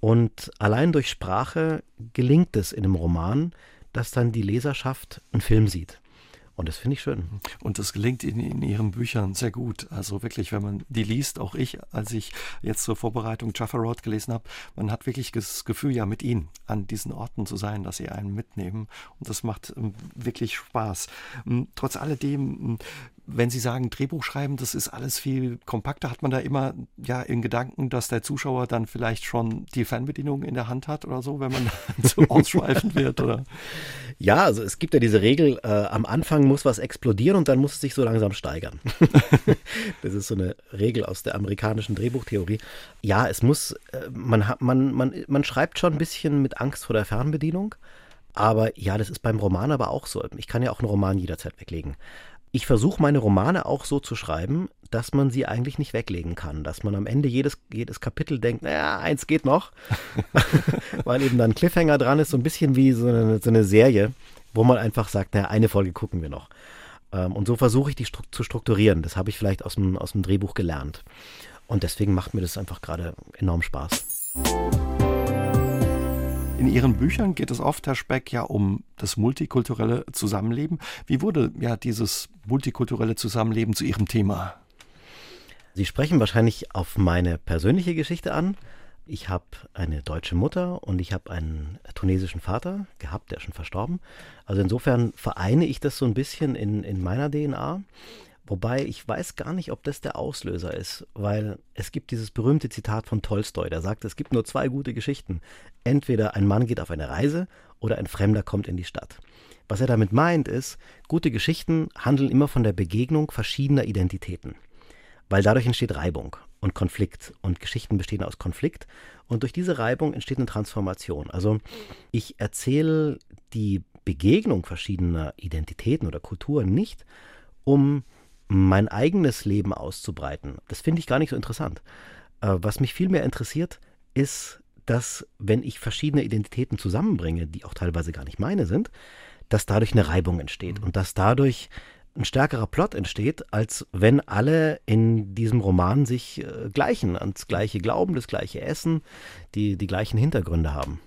Und allein durch Sprache gelingt es in einem Roman, dass dann die Leserschaft einen Film sieht. Und das finde ich schön. Und das gelingt in, in, Ihren Büchern sehr gut. Also wirklich, wenn man die liest, auch ich, als ich jetzt zur Vorbereitung Jaffa Road gelesen habe, man hat wirklich das Gefühl, ja, mit Ihnen an diesen Orten zu sein, dass Sie einen mitnehmen. Und das macht ähm, wirklich Spaß. Ähm, trotz alledem ähm, wenn Sie sagen Drehbuch schreiben, das ist alles viel kompakter, hat man da immer ja in Gedanken, dass der Zuschauer dann vielleicht schon die Fernbedienung in der Hand hat oder so, wenn man <laughs> zu ausschweifend wird, oder? Ja, also es gibt ja diese Regel, äh, am Anfang muss was explodieren und dann muss es sich so langsam steigern. <laughs> das ist so eine Regel aus der amerikanischen Drehbuchtheorie. Ja, es muss, äh, man, hat, man, man, man schreibt schon ein bisschen mit Angst vor der Fernbedienung. Aber ja, das ist beim Roman aber auch so. Ich kann ja auch einen Roman jederzeit weglegen. Ich versuche meine Romane auch so zu schreiben, dass man sie eigentlich nicht weglegen kann. Dass man am Ende jedes, jedes Kapitel denkt, naja, eins geht noch. <laughs> <laughs> Weil eben dann Cliffhanger dran ist, so ein bisschen wie so eine, so eine Serie, wo man einfach sagt, naja, eine Folge gucken wir noch. Ähm, und so versuche ich die stru zu strukturieren. Das habe ich vielleicht aus dem, aus dem Drehbuch gelernt. Und deswegen macht mir das einfach gerade enorm Spaß. In Ihren Büchern geht es oft, Herr Speck, ja um das multikulturelle Zusammenleben. Wie wurde ja dieses multikulturelle Zusammenleben zu Ihrem Thema? Sie sprechen wahrscheinlich auf meine persönliche Geschichte an. Ich habe eine deutsche Mutter und ich habe einen tunesischen Vater gehabt, der ist schon verstorben. Also insofern vereine ich das so ein bisschen in, in meiner DNA. Wobei ich weiß gar nicht, ob das der Auslöser ist, weil es gibt dieses berühmte Zitat von Tolstoi, der sagt, es gibt nur zwei gute Geschichten. Entweder ein Mann geht auf eine Reise oder ein Fremder kommt in die Stadt. Was er damit meint ist, gute Geschichten handeln immer von der Begegnung verschiedener Identitäten, weil dadurch entsteht Reibung und Konflikt und Geschichten bestehen aus Konflikt und durch diese Reibung entsteht eine Transformation. Also ich erzähle die Begegnung verschiedener Identitäten oder Kulturen nicht, um mein eigenes Leben auszubreiten. Das finde ich gar nicht so interessant. Äh, was mich vielmehr interessiert, ist, dass wenn ich verschiedene Identitäten zusammenbringe, die auch teilweise gar nicht meine sind, dass dadurch eine Reibung entsteht mhm. und dass dadurch ein stärkerer Plot entsteht, als wenn alle in diesem Roman sich äh, gleichen, ans gleiche glauben, das gleiche essen, die die gleichen Hintergründe haben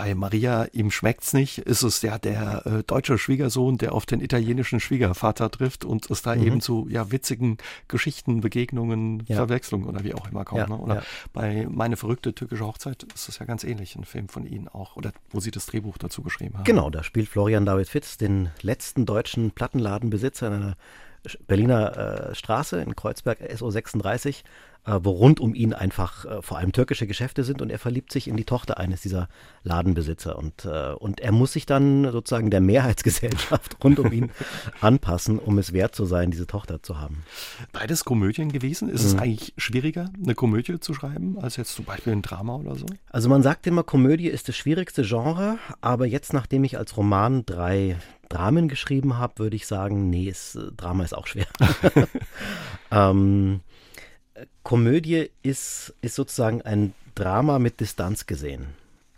bei Maria, ihm schmeckt's nicht, ist es ja der äh, deutsche Schwiegersohn, der auf den italienischen Schwiegervater trifft und es da mhm. eben zu ja, witzigen Geschichten, Begegnungen, ja. Verwechslungen oder wie auch immer kommt. Ja, ne? Oder ja. bei Meine verrückte türkische Hochzeit ist es ja ganz ähnlich, ein Film von Ihnen auch, oder wo Sie das Drehbuch dazu geschrieben haben. Genau, da spielt Florian David Fitz den letzten deutschen Plattenladenbesitzer in einer Berliner äh, Straße in Kreuzberg SO 36 äh, wo rund um ihn einfach äh, vor allem türkische Geschäfte sind und er verliebt sich in die Tochter eines dieser Ladenbesitzer und, äh, und er muss sich dann sozusagen der Mehrheitsgesellschaft rund um ihn <laughs> anpassen, um es wert zu sein, diese Tochter zu haben. Beides Komödien gewesen? Ist mhm. es eigentlich schwieriger, eine Komödie zu schreiben, als jetzt zum Beispiel ein Drama oder so? Also man sagt immer, Komödie ist das schwierigste Genre, aber jetzt, nachdem ich als Roman drei Dramen geschrieben habe, würde ich sagen, nee, es, Drama ist auch schwer. <laughs> <laughs> ähm, Komödie ist, ist sozusagen ein Drama mit Distanz gesehen.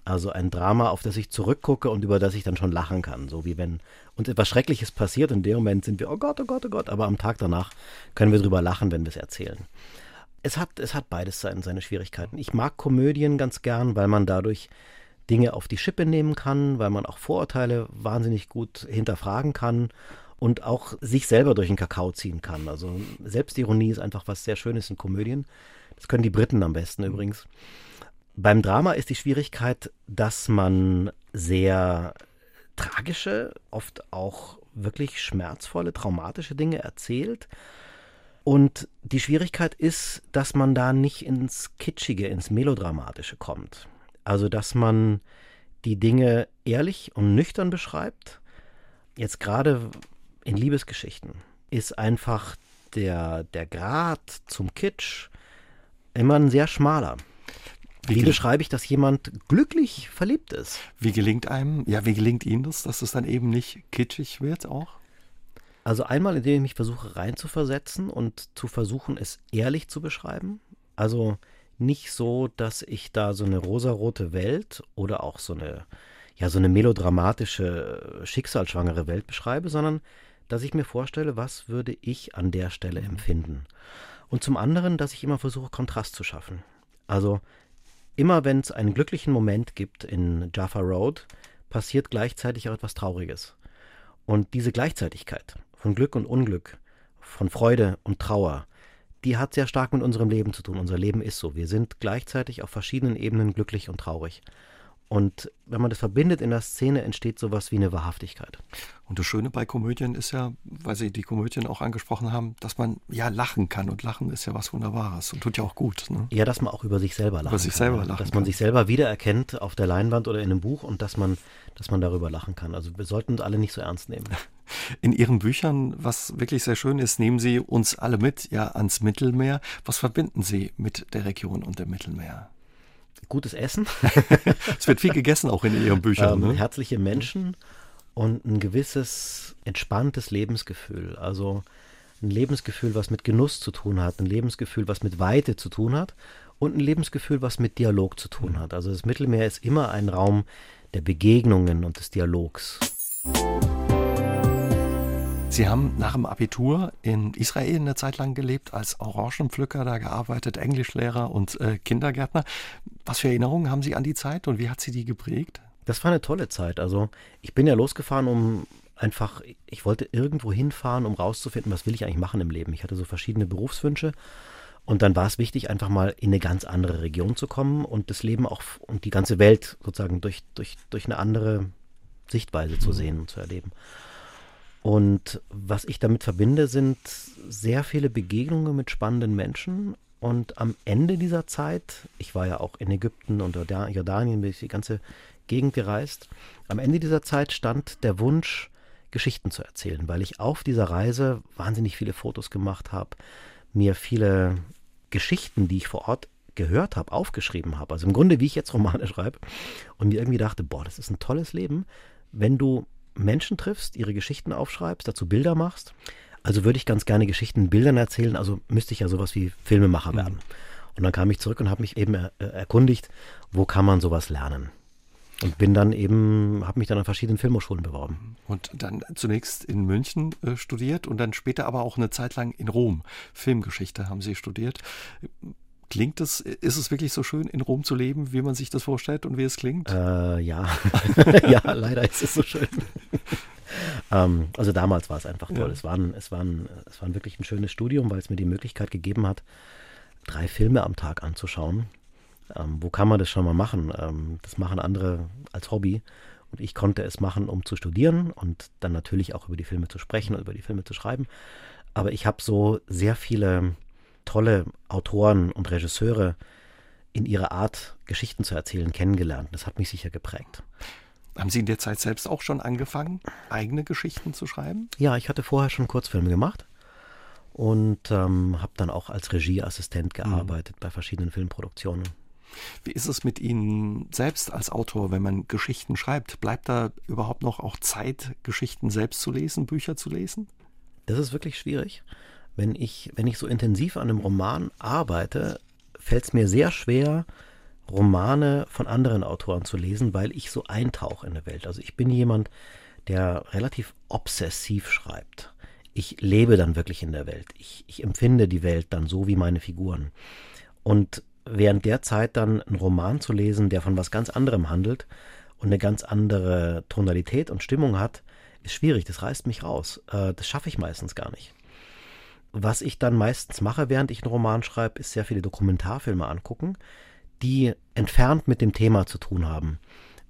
Also ein Drama, auf das ich zurückgucke und über das ich dann schon lachen kann. So wie wenn uns etwas Schreckliches passiert, in dem Moment sind wir, oh Gott, oh Gott, oh Gott, aber am Tag danach können wir drüber lachen, wenn wir es erzählen. Es hat, es hat beides seine, seine Schwierigkeiten. Ich mag Komödien ganz gern, weil man dadurch Dinge auf die Schippe nehmen kann, weil man auch Vorurteile wahnsinnig gut hinterfragen kann und auch sich selber durch den Kakao ziehen kann. Also Selbstironie ist einfach was sehr Schönes in Komödien. Das können die Briten am besten übrigens. Beim Drama ist die Schwierigkeit, dass man sehr tragische, oft auch wirklich schmerzvolle, traumatische Dinge erzählt. Und die Schwierigkeit ist, dass man da nicht ins Kitschige, ins Melodramatische kommt. Also, dass man die Dinge ehrlich und nüchtern beschreibt. Jetzt gerade in Liebesgeschichten ist einfach der, der Grad zum Kitsch immer ein sehr schmaler. Wie, wie beschreibe ich, dass jemand glücklich verliebt ist? Wie gelingt einem, ja, wie gelingt Ihnen das, dass es dann eben nicht kitschig wird auch? Also einmal, indem ich mich versuche reinzuversetzen und zu versuchen, es ehrlich zu beschreiben. Also nicht so, dass ich da so eine rosarote Welt oder auch so eine, ja, so eine melodramatische, schicksalsschwangere Welt beschreibe, sondern dass ich mir vorstelle, was würde ich an der Stelle empfinden. Und zum anderen, dass ich immer versuche, Kontrast zu schaffen. Also immer wenn es einen glücklichen Moment gibt in Jaffa Road, passiert gleichzeitig auch etwas Trauriges. Und diese Gleichzeitigkeit von Glück und Unglück, von Freude und Trauer, die hat sehr stark mit unserem Leben zu tun. Unser Leben ist so. Wir sind gleichzeitig auf verschiedenen Ebenen glücklich und traurig. Und wenn man das verbindet in der Szene, entsteht sowas wie eine Wahrhaftigkeit. Und das Schöne bei Komödien ist ja, weil Sie die Komödien auch angesprochen haben, dass man ja lachen kann. Und Lachen ist ja was Wunderbares und tut ja auch gut. Ne? Ja, dass man auch über sich selber lachen über sich selber lachen Dass man kann. sich selber wiedererkennt auf der Leinwand oder in einem Buch und dass man, dass man darüber lachen kann. Also wir sollten uns alle nicht so ernst nehmen. <laughs> In Ihren Büchern, was wirklich sehr schön ist, nehmen Sie uns alle mit, ja, ans Mittelmeer. Was verbinden Sie mit der Region und dem Mittelmeer? Gutes Essen. <laughs> es wird viel gegessen auch in Ihren Büchern. Ähm, ne? Herzliche Menschen und ein gewisses entspanntes Lebensgefühl. Also ein Lebensgefühl, was mit Genuss zu tun hat, ein Lebensgefühl, was mit Weite zu tun hat und ein Lebensgefühl, was mit Dialog zu tun hat. Also das Mittelmeer ist immer ein Raum der Begegnungen und des Dialogs. Sie haben nach dem Abitur in Israel eine Zeit lang gelebt, als Orangenpflücker da gearbeitet, Englischlehrer und äh, Kindergärtner. Was für Erinnerungen haben Sie an die Zeit und wie hat sie die geprägt? Das war eine tolle Zeit. Also ich bin ja losgefahren, um einfach, ich wollte irgendwo hinfahren, um rauszufinden, was will ich eigentlich machen im Leben. Ich hatte so verschiedene Berufswünsche. Und dann war es wichtig, einfach mal in eine ganz andere Region zu kommen und das Leben auch und die ganze Welt sozusagen durch, durch, durch eine andere Sichtweise zu sehen und zu erleben. Und was ich damit verbinde, sind sehr viele Begegnungen mit spannenden Menschen. Und am Ende dieser Zeit, ich war ja auch in Ägypten und Jordanien, bin ich die ganze Gegend gereist. Am Ende dieser Zeit stand der Wunsch, Geschichten zu erzählen, weil ich auf dieser Reise wahnsinnig viele Fotos gemacht habe, mir viele Geschichten, die ich vor Ort gehört habe, aufgeschrieben habe. Also im Grunde, wie ich jetzt Romane <laughs> schreibe. Und mir irgendwie dachte, boah, das ist ein tolles Leben wenn du Menschen triffst, ihre Geschichten aufschreibst, dazu Bilder machst, also würde ich ganz gerne Geschichten in Bildern erzählen, also müsste ich ja sowas wie Filmemacher mhm. werden. Und dann kam ich zurück und habe mich eben er, erkundigt, wo kann man sowas lernen? Und bin dann eben, habe mich dann an verschiedenen Filmhochschulen beworben. Und dann zunächst in München äh, studiert und dann später aber auch eine Zeit lang in Rom. Filmgeschichte haben Sie studiert. Klingt es, ist es wirklich so schön, in Rom zu leben, wie man sich das vorstellt und wie es klingt? Äh, ja. <laughs> ja, leider ist es so schön. <laughs> ähm, also damals war es einfach toll. Ja. Es, war ein, es, war ein, es war ein wirklich ein schönes Studium, weil es mir die Möglichkeit gegeben hat, drei Filme am Tag anzuschauen ähm, wo kann man das schon mal machen? Ähm, das machen andere als Hobby. Und ich konnte es machen, um zu studieren und dann natürlich auch über die Filme zu sprechen und über die Filme zu schreiben. Aber ich habe so sehr viele tolle Autoren und Regisseure in ihrer Art, Geschichten zu erzählen, kennengelernt. Das hat mich sicher geprägt. Haben Sie in der Zeit selbst auch schon angefangen, eigene Geschichten zu schreiben? Ja, ich hatte vorher schon Kurzfilme gemacht und ähm, habe dann auch als Regieassistent mhm. gearbeitet mhm. bei verschiedenen Filmproduktionen. Wie ist es mit Ihnen selbst als Autor, wenn man Geschichten schreibt? Bleibt da überhaupt noch auch Zeit, Geschichten selbst zu lesen, Bücher zu lesen? Das ist wirklich schwierig. Wenn ich, wenn ich so intensiv an einem Roman arbeite, fällt es mir sehr schwer, Romane von anderen Autoren zu lesen, weil ich so eintauche in der Welt. Also ich bin jemand, der relativ obsessiv schreibt. Ich lebe dann wirklich in der Welt. Ich, ich empfinde die Welt dann so wie meine Figuren. Und während der Zeit dann einen Roman zu lesen, der von was ganz anderem handelt und eine ganz andere Tonalität und Stimmung hat, ist schwierig. Das reißt mich raus. Äh, das schaffe ich meistens gar nicht. Was ich dann meistens mache, während ich einen Roman schreibe, ist sehr viele Dokumentarfilme angucken, die entfernt mit dem Thema zu tun haben,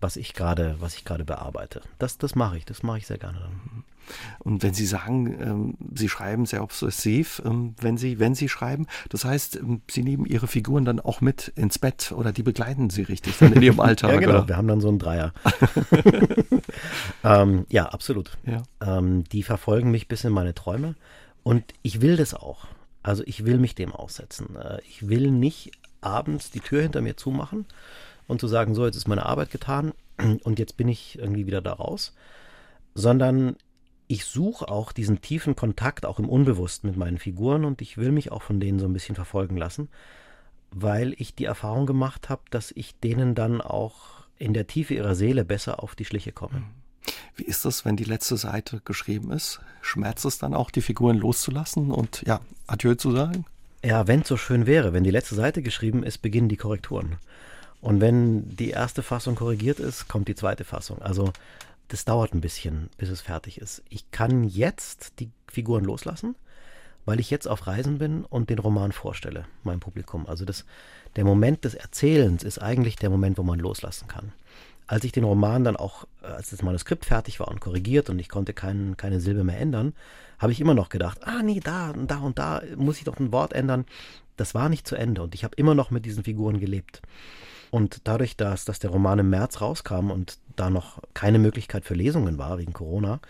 was ich gerade, was ich gerade bearbeite. Das, das mache ich, das mache ich sehr gerne dann. Und wenn Sie sagen, ähm, Sie schreiben sehr obsessiv, ähm, wenn Sie, wenn Sie schreiben, das heißt, ähm, Sie nehmen Ihre Figuren dann auch mit ins Bett oder die begleiten Sie richtig dann in Ihrem <laughs> Alltag. ja, genau. Oder? Wir haben dann so einen Dreier. <laughs> <laughs> ähm, ja, absolut. Ja. Ähm, die verfolgen mich bis in meine Träume und ich will das auch. Also ich will mich dem aussetzen. Äh, ich will nicht abends die Tür hinter mir zumachen und zu sagen, so, jetzt ist meine Arbeit getan <clears throat> und jetzt bin ich irgendwie wieder da raus, sondern ich suche auch diesen tiefen Kontakt auch im Unbewussten mit meinen Figuren und ich will mich auch von denen so ein bisschen verfolgen lassen, weil ich die Erfahrung gemacht habe, dass ich denen dann auch in der Tiefe ihrer Seele besser auf die Schliche komme. Hm. Wie ist das, wenn die letzte Seite geschrieben ist? Schmerzt es dann auch, die Figuren loszulassen und ja, Adieu zu sagen? Ja, wenn es so schön wäre. Wenn die letzte Seite geschrieben ist, beginnen die Korrekturen. Und wenn die erste Fassung korrigiert ist, kommt die zweite Fassung. Also das dauert ein bisschen, bis es fertig ist. Ich kann jetzt die Figuren loslassen, weil ich jetzt auf Reisen bin und den Roman vorstelle, meinem Publikum. Also das, der Moment des Erzählens ist eigentlich der Moment, wo man loslassen kann. Als ich den Roman dann auch, äh, als das Manuskript fertig war und korrigiert und ich konnte kein, keine Silbe mehr ändern, habe ich immer noch gedacht, ah nee, da und da und da muss ich doch ein Wort ändern. Das war nicht zu Ende und ich habe immer noch mit diesen Figuren gelebt. Und dadurch, dass, dass der Roman im März rauskam und da noch keine Möglichkeit für Lesungen war wegen Corona,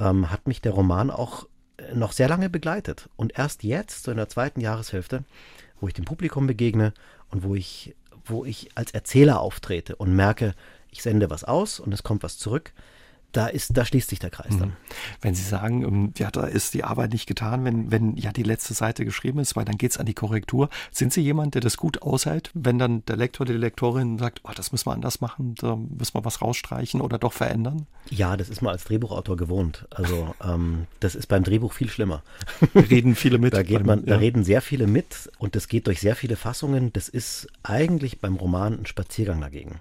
ähm, hat mich der Roman auch äh, noch sehr lange begleitet. Und erst jetzt, so in der zweiten Jahreshälfte, wo ich dem Publikum begegne und wo ich, wo ich als Erzähler auftrete und merke, ich sende was aus und es kommt was zurück, da ist, da schließt sich der Kreis dann. Mhm. Wenn Sie sagen, ähm, ja, da ist die Arbeit nicht getan, wenn, wenn ja die letzte Seite geschrieben ist, weil dann geht es an die Korrektur. Sind Sie jemand, der das gut aushält, wenn dann der Lektor, die Lektorin sagt, oh, das müssen wir anders machen, da müssen wir was rausstreichen oder doch verändern? Ja, das ist man als Drehbuchautor gewohnt. Also ähm, das ist beim Drehbuch viel schlimmer. <laughs> Reden viele mit. da, geht man, ja. da reden sehr viele mit und das geht durch sehr viele Fassungen. Das ist eigentlich beim Roman ein Spaziergang dagegen.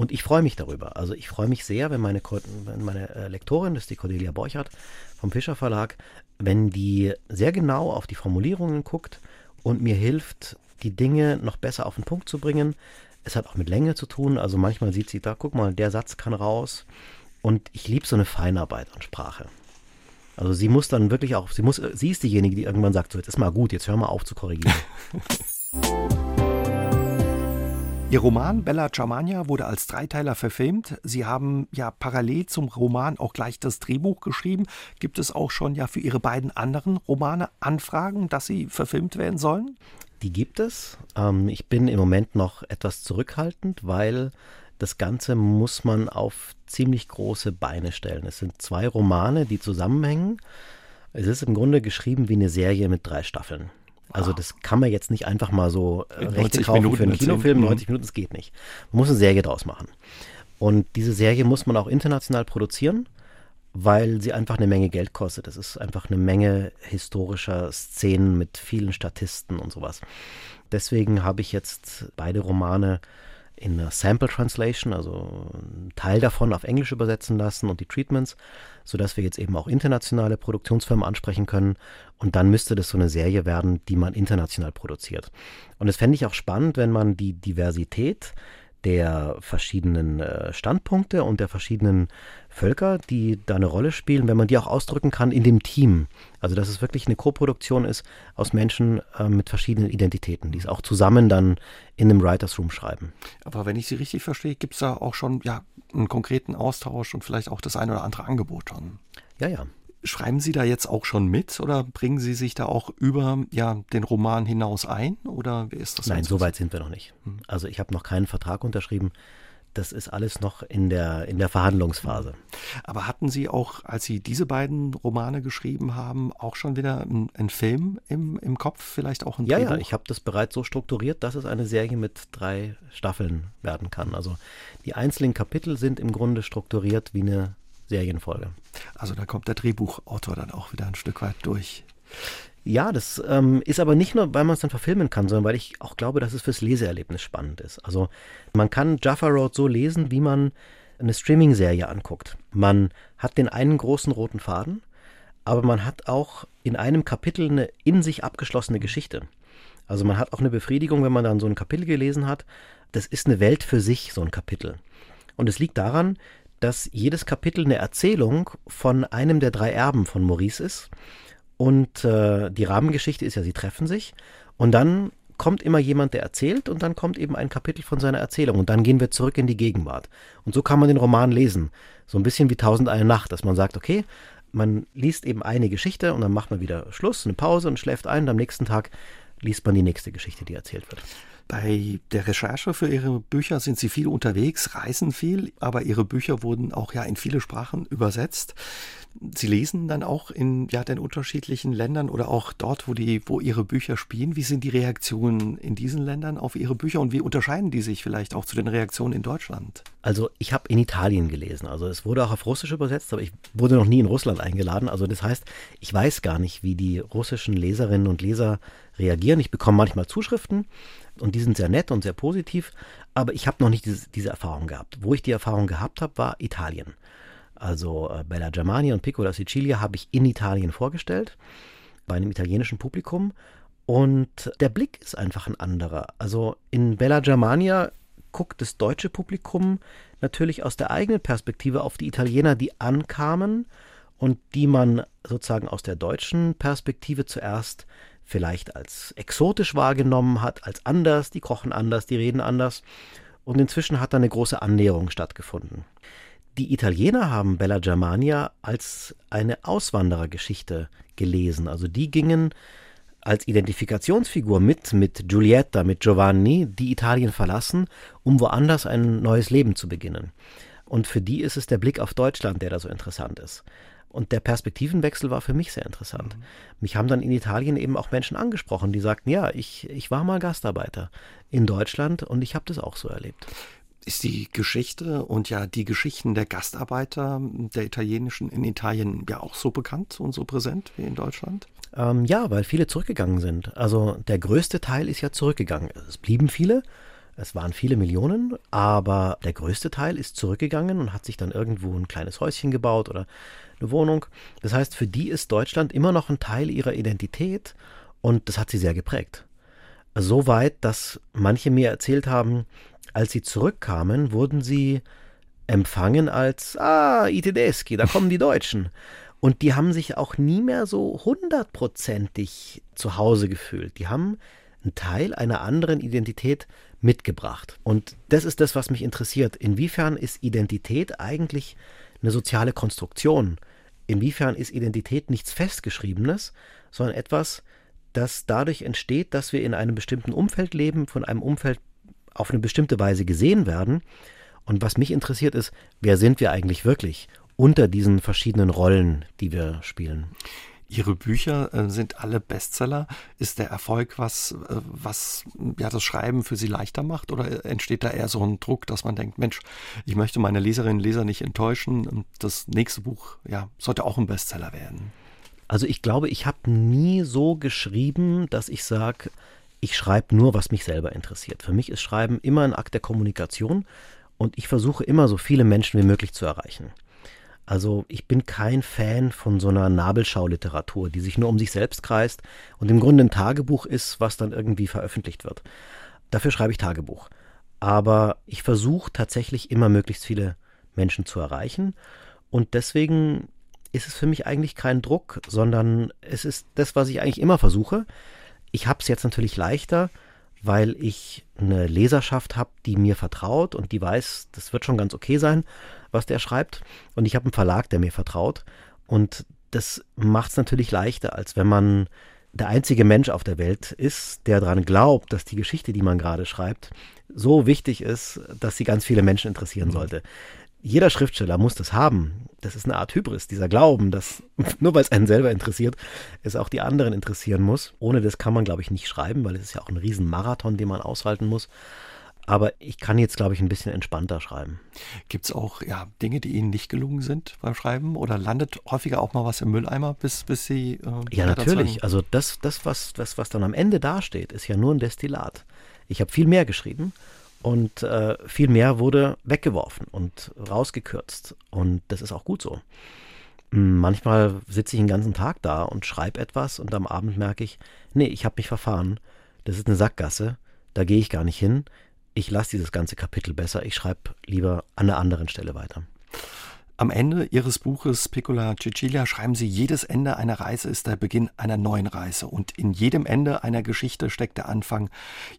Und ich freue mich darüber. Also ich freue mich sehr, wenn meine, wenn meine äh, Lektorin, das ist die Cordelia Borchardt vom Fischer Verlag, wenn die sehr genau auf die Formulierungen guckt und mir hilft, die Dinge noch besser auf den Punkt zu bringen. Es hat auch mit Länge zu tun. Also manchmal sieht sie da, guck mal, der Satz kann raus. Und ich liebe so eine Feinarbeit an Sprache. Also sie muss dann wirklich auch, sie muss, sie ist diejenige, die irgendwann sagt, so jetzt ist mal gut, jetzt hör mal auf zu korrigieren. <laughs> Ihr Roman Bella Germania wurde als Dreiteiler verfilmt. Sie haben ja parallel zum Roman auch gleich das Drehbuch geschrieben. Gibt es auch schon ja für Ihre beiden anderen Romane Anfragen, dass sie verfilmt werden sollen? Die gibt es. Ähm, ich bin im Moment noch etwas zurückhaltend, weil Das Ganze muss man auf ziemlich große Beine stellen. Es sind zwei Romane, die zusammenhängen. Es ist im Grunde geschrieben wie eine Serie mit drei Staffeln. Also das kann man jetzt nicht einfach mal so äh, Rechte kaufen Minuten für einen Kinofilm, 90 Minuten, das geht nicht. Man muss eine Serie draus machen. Und diese Serie muss man auch international produzieren, weil sie einfach eine Menge Geld kostet. Es ist einfach eine Menge historischer Szenen mit vielen Statisten und sowas. Deswegen habe ich jetzt beide Romane in einer Sample Translation, also einen Teil davon auf Englisch übersetzen lassen und die Treatments, sodass wir jetzt eben auch internationale Produktionsfirmen ansprechen können. Und dann müsste das so eine Serie werden, die man international produziert. Und das fände ich auch spannend, wenn man die Diversität der verschiedenen äh, Standpunkte und der verschiedenen Völker, die da eine Rolle spielen, wenn man die auch ausdrücken kann in dem Team. Also dass es wirklich eine Koproduktion ist aus Menschen äh, mit verschiedenen Identitäten, die es auch zusammen dann in einem Writers Room schreiben. Aber wenn ich Sie richtig verstehe, gibt es da auch schon ja, einen konkreten Austausch und vielleicht auch das eine oder andere Angebot schon. Ja, ja. Schreiben Sie da jetzt auch schon mit oder bringen Sie sich da auch über ja, den Roman hinaus ein? Oder wie ist das? Nein, so weit sind wir noch nicht. Hm. Also ich habe noch keinen Vertrag unterschrieben. Das ist alles noch in der, in der Verhandlungsphase. Aber hatten Sie auch, als Sie diese beiden Romane geschrieben haben, auch schon wieder einen, Film im, im Kopf, vielleicht auch ein Ja, Drehbuch? ja, ich habe das bereits so strukturiert, dass es eine Serie mit drei Staffeln werden kann. Also die einzelnen Kapitel sind im Grunde strukturiert wie eine Serienfolge. Also da kommt der Drehbuchautor dann auch wieder ein Stück weit durch. Ja, das ähm, ist aber nicht nur, weil man es dann verfilmen kann, sondern weil ich auch glaube, dass es fürs Leseerlebnis spannend ist. Also man kann Jaffa Road so lesen, wie man eine Streaming-Serie anguckt. Man hat den einen großen roten Faden, aber man hat auch in einem Kapitel eine in sich abgeschlossene Geschichte. Also man hat auch eine Befriedigung, wenn man dann so ein Kapitel gelesen hat. Das ist eine Welt für sich, so ein Kapitel. Und es liegt daran, dass jedes Kapitel eine Erzählung von einem der drei Erben von Maurice ist. Und äh, die Rahmengeschichte ist ja, sie treffen sich. Und dann kommt immer jemand, der erzählt, und dann kommt eben ein Kapitel von seiner Erzählung. Und dann gehen wir zurück in die Gegenwart. Und so kann man den Roman lesen. So ein bisschen wie Tausend eine Nacht, dass man sagt, okay, man liest eben eine Geschichte und dann macht man wieder Schluss, eine Pause und schläft ein. Und am nächsten Tag liest man die nächste Geschichte, die erzählt wird. Bei der Recherche für Ihre Bücher sind Sie viel unterwegs, reisen viel, aber Ihre Bücher wurden auch ja in viele Sprachen übersetzt. Sie lesen dann auch in ja, den unterschiedlichen Ländern oder auch dort, wo, die, wo Ihre Bücher spielen. Wie sind die Reaktionen in diesen Ländern auf Ihre Bücher und wie unterscheiden die sich vielleicht auch zu den Reaktionen in Deutschland? Also ich habe in Italien gelesen. Also es wurde auch auf Russisch übersetzt, aber ich wurde noch nie in Russland eingeladen. Also das heißt, ich weiß gar nicht, wie die russischen Leserinnen und Leser reagieren. Ich bekomme manchmal Zuschriften und die sind sehr nett und sehr positiv, aber ich habe noch nicht diese, diese Erfahrung gehabt. Wo ich die Erfahrung gehabt habe, war Italien. Also äh, Bella Germania und Piccola Sicilia habe ich in Italien vorgestellt, bei einem italienischen Publikum. Und der Blick ist einfach ein anderer. Also in Bella Germania guckt das deutsche Publikum natürlich aus der eigenen Perspektive auf die Italiener, die ankamen und die man sozusagen aus der deutschen Perspektive zuerst vielleicht als exotisch wahrgenommen hat, als anders, die kochen anders, die reden anders. Und inzwischen hat da eine große Annäherung stattgefunden. Die Italiener haben Bella Germania als eine Auswanderergeschichte gelesen. Also die gingen als Identifikationsfigur mit, mit Giulietta, mit Giovanni, die Italien verlassen, um woanders ein neues Leben zu beginnen. Und für die ist es der Blick auf Deutschland, der da so interessant ist. Und der Perspektivenwechsel war für mich sehr interessant. Mhm. Mich haben dann in Italien eben auch Menschen angesprochen, die sagten, ja, ich, ich war mal Gastarbeiter in Deutschland und ich habe das auch so erlebt ist die Geschichte und ja die Geschichten der Gastarbeiter der italienischen in Italien ja auch so bekannt und so präsent wie in Deutschland? Ähm, ja, weil viele zurückgegangen sind. Also der größte Teil ist ja zurückgegangen. Es blieben viele, es waren viele Millionen, aber der größte Teil ist zurückgegangen und hat sich dann irgendwo ein kleines Häuschen gebaut oder eine Wohnung. Das heißt, für die ist Deutschland immer noch ein Teil ihrer Identität und das hat sie sehr geprägt. So weit, dass manche mir erzählt haben, als sie zurückkamen, wurden sie empfangen als, ah, i tedeschi, da kommen die <laughs> Deutschen. Und die haben sich auch nie mehr so hundertprozentig zu Hause gefühlt. Die haben einen Teil einer anderen Identität mitgebracht. Und das ist das, was mich interessiert. Inwiefern ist Identität eigentlich eine soziale Konstruktion? Inwiefern ist Identität nichts Festgeschriebenes, sondern etwas, das dadurch entsteht, dass wir in einem bestimmten Umfeld leben, von einem Umfeld auf eine bestimmte Weise gesehen werden. Und was mich interessiert ist, wer sind wir eigentlich wirklich unter diesen verschiedenen Rollen, die wir spielen? Ihre Bücher äh, sind alle Bestseller. Ist der Erfolg was, äh, was ja das Schreiben für Sie leichter macht oder entsteht da eher so ein Druck, dass man denkt, Mensch, ich möchte meine Leserinnen und Leser nicht enttäuschen das nächste Buch ja sollte auch ein Bestseller werden? Also ich glaube, ich habe nie so geschrieben, dass ich sage, ich schreibe nur, was mich selber interessiert. Für mich ist Schreiben immer ein Akt der Kommunikation und ich versuche immer so viele Menschen wie möglich zu erreichen. Also ich bin kein Fan von so einer Nabelschauliteratur, die sich nur um sich selbst kreist und im Grunde ein Tagebuch ist, was dann irgendwie veröffentlicht wird. Dafür schreibe ich Tagebuch. Aber ich versuche tatsächlich immer möglichst viele Menschen zu erreichen. Und deswegen ist es für mich eigentlich kein Druck, sondern es ist das, was ich eigentlich immer versuche. Ich habe es jetzt natürlich leichter, weil ich eine Leserschaft habe, die mir vertraut und die weiß, das wird schon ganz okay sein, was der schreibt. Und ich habe einen Verlag, der mir vertraut. Und das macht es natürlich leichter, als wenn man der einzige Mensch auf der Welt ist, der daran glaubt, dass die Geschichte, die man gerade schreibt, so wichtig ist, dass sie ganz viele Menschen interessieren mhm. sollte. Jeder Schriftsteller muss das haben. Das ist eine Art Hybris, dieser Glauben, dass <laughs> nur weil es einen selber interessiert, es auch die anderen interessieren muss. Ohne das kann man, glaube ich, nicht schreiben, weil es ist ja auch ein Riesenmarathon, den man aushalten muss. Aber ich kann jetzt, glaube ich, ein bisschen entspannter schreiben. Gibt es auch ja, Dinge, die Ihnen nicht gelungen sind beim Schreiben? Oder landet häufiger auch mal was im Mülleimer, bis, bis Sie. Äh, ja, natürlich. Also das, das was, das, was dann am Ende dasteht, ist ja nur ein Destillat. Ich habe viel mehr geschrieben und äh, viel mehr wurde weggeworfen und rausgekürzt. Und das ist auch gut so. Hm, manchmal sitze ich den ganzen Tag da und schreibe etwas und am Abend merke ich, nee, ich habe mich verfahren. Das ist eine Sackgasse, da gehe ich gar nicht hin ich lasse dieses ganze Kapitel besser, ich schreibe lieber an einer anderen Stelle weiter. Am Ende Ihres Buches Piccola Cecilia schreiben Sie, jedes Ende einer Reise ist der Beginn einer neuen Reise. Und in jedem Ende einer Geschichte steckt der Anfang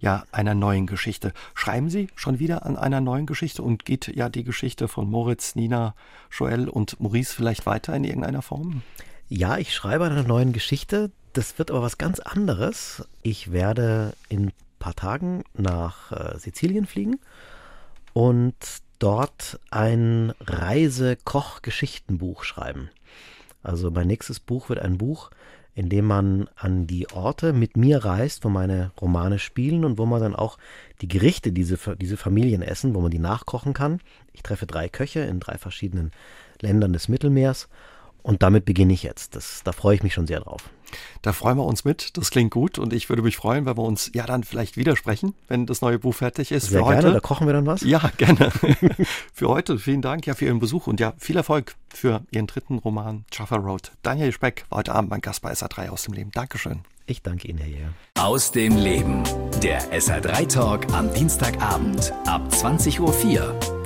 ja einer neuen Geschichte. Schreiben Sie schon wieder an einer neuen Geschichte und geht ja die Geschichte von Moritz, Nina, Joel und Maurice vielleicht weiter in irgendeiner Form? Ja, ich schreibe an einer neuen Geschichte. Das wird aber was ganz anderes. Ich werde in paar Tagen nach äh, Sizilien fliegen und dort ein Reise-Koch-Geschichtenbuch schreiben. Also mein nächstes Buch wird ein Buch, in dem man an die Orte mit mir reist, wo meine Romane spielen und wo man dann auch die Gerichte, diese, diese Familien essen, wo man die nachkochen kann. Ich treffe drei Köche in drei verschiedenen Ländern des Mittelmeers und damit beginne ich jetzt. Das, da freue ich mich schon sehr drauf. Da freuen wir uns mit. Das klingt gut und ich würde mich freuen, wenn wir uns ja dann vielleicht widersprechen, wenn das neue Buch fertig ist. Sehr für gerne, da kochen wir dann was. Ja, gerne. <laughs> für heute vielen Dank ja für Ihren Besuch und ja, viel Erfolg für Ihren dritten Roman Jaffa Road. Daniel Speck war heute Abend mein Gast bei SA3 aus dem Leben. Dankeschön. Ich danke Ihnen, Herr Jäger. Aus dem Leben. Der SA3 Talk am Dienstagabend ab 20.04 Uhr.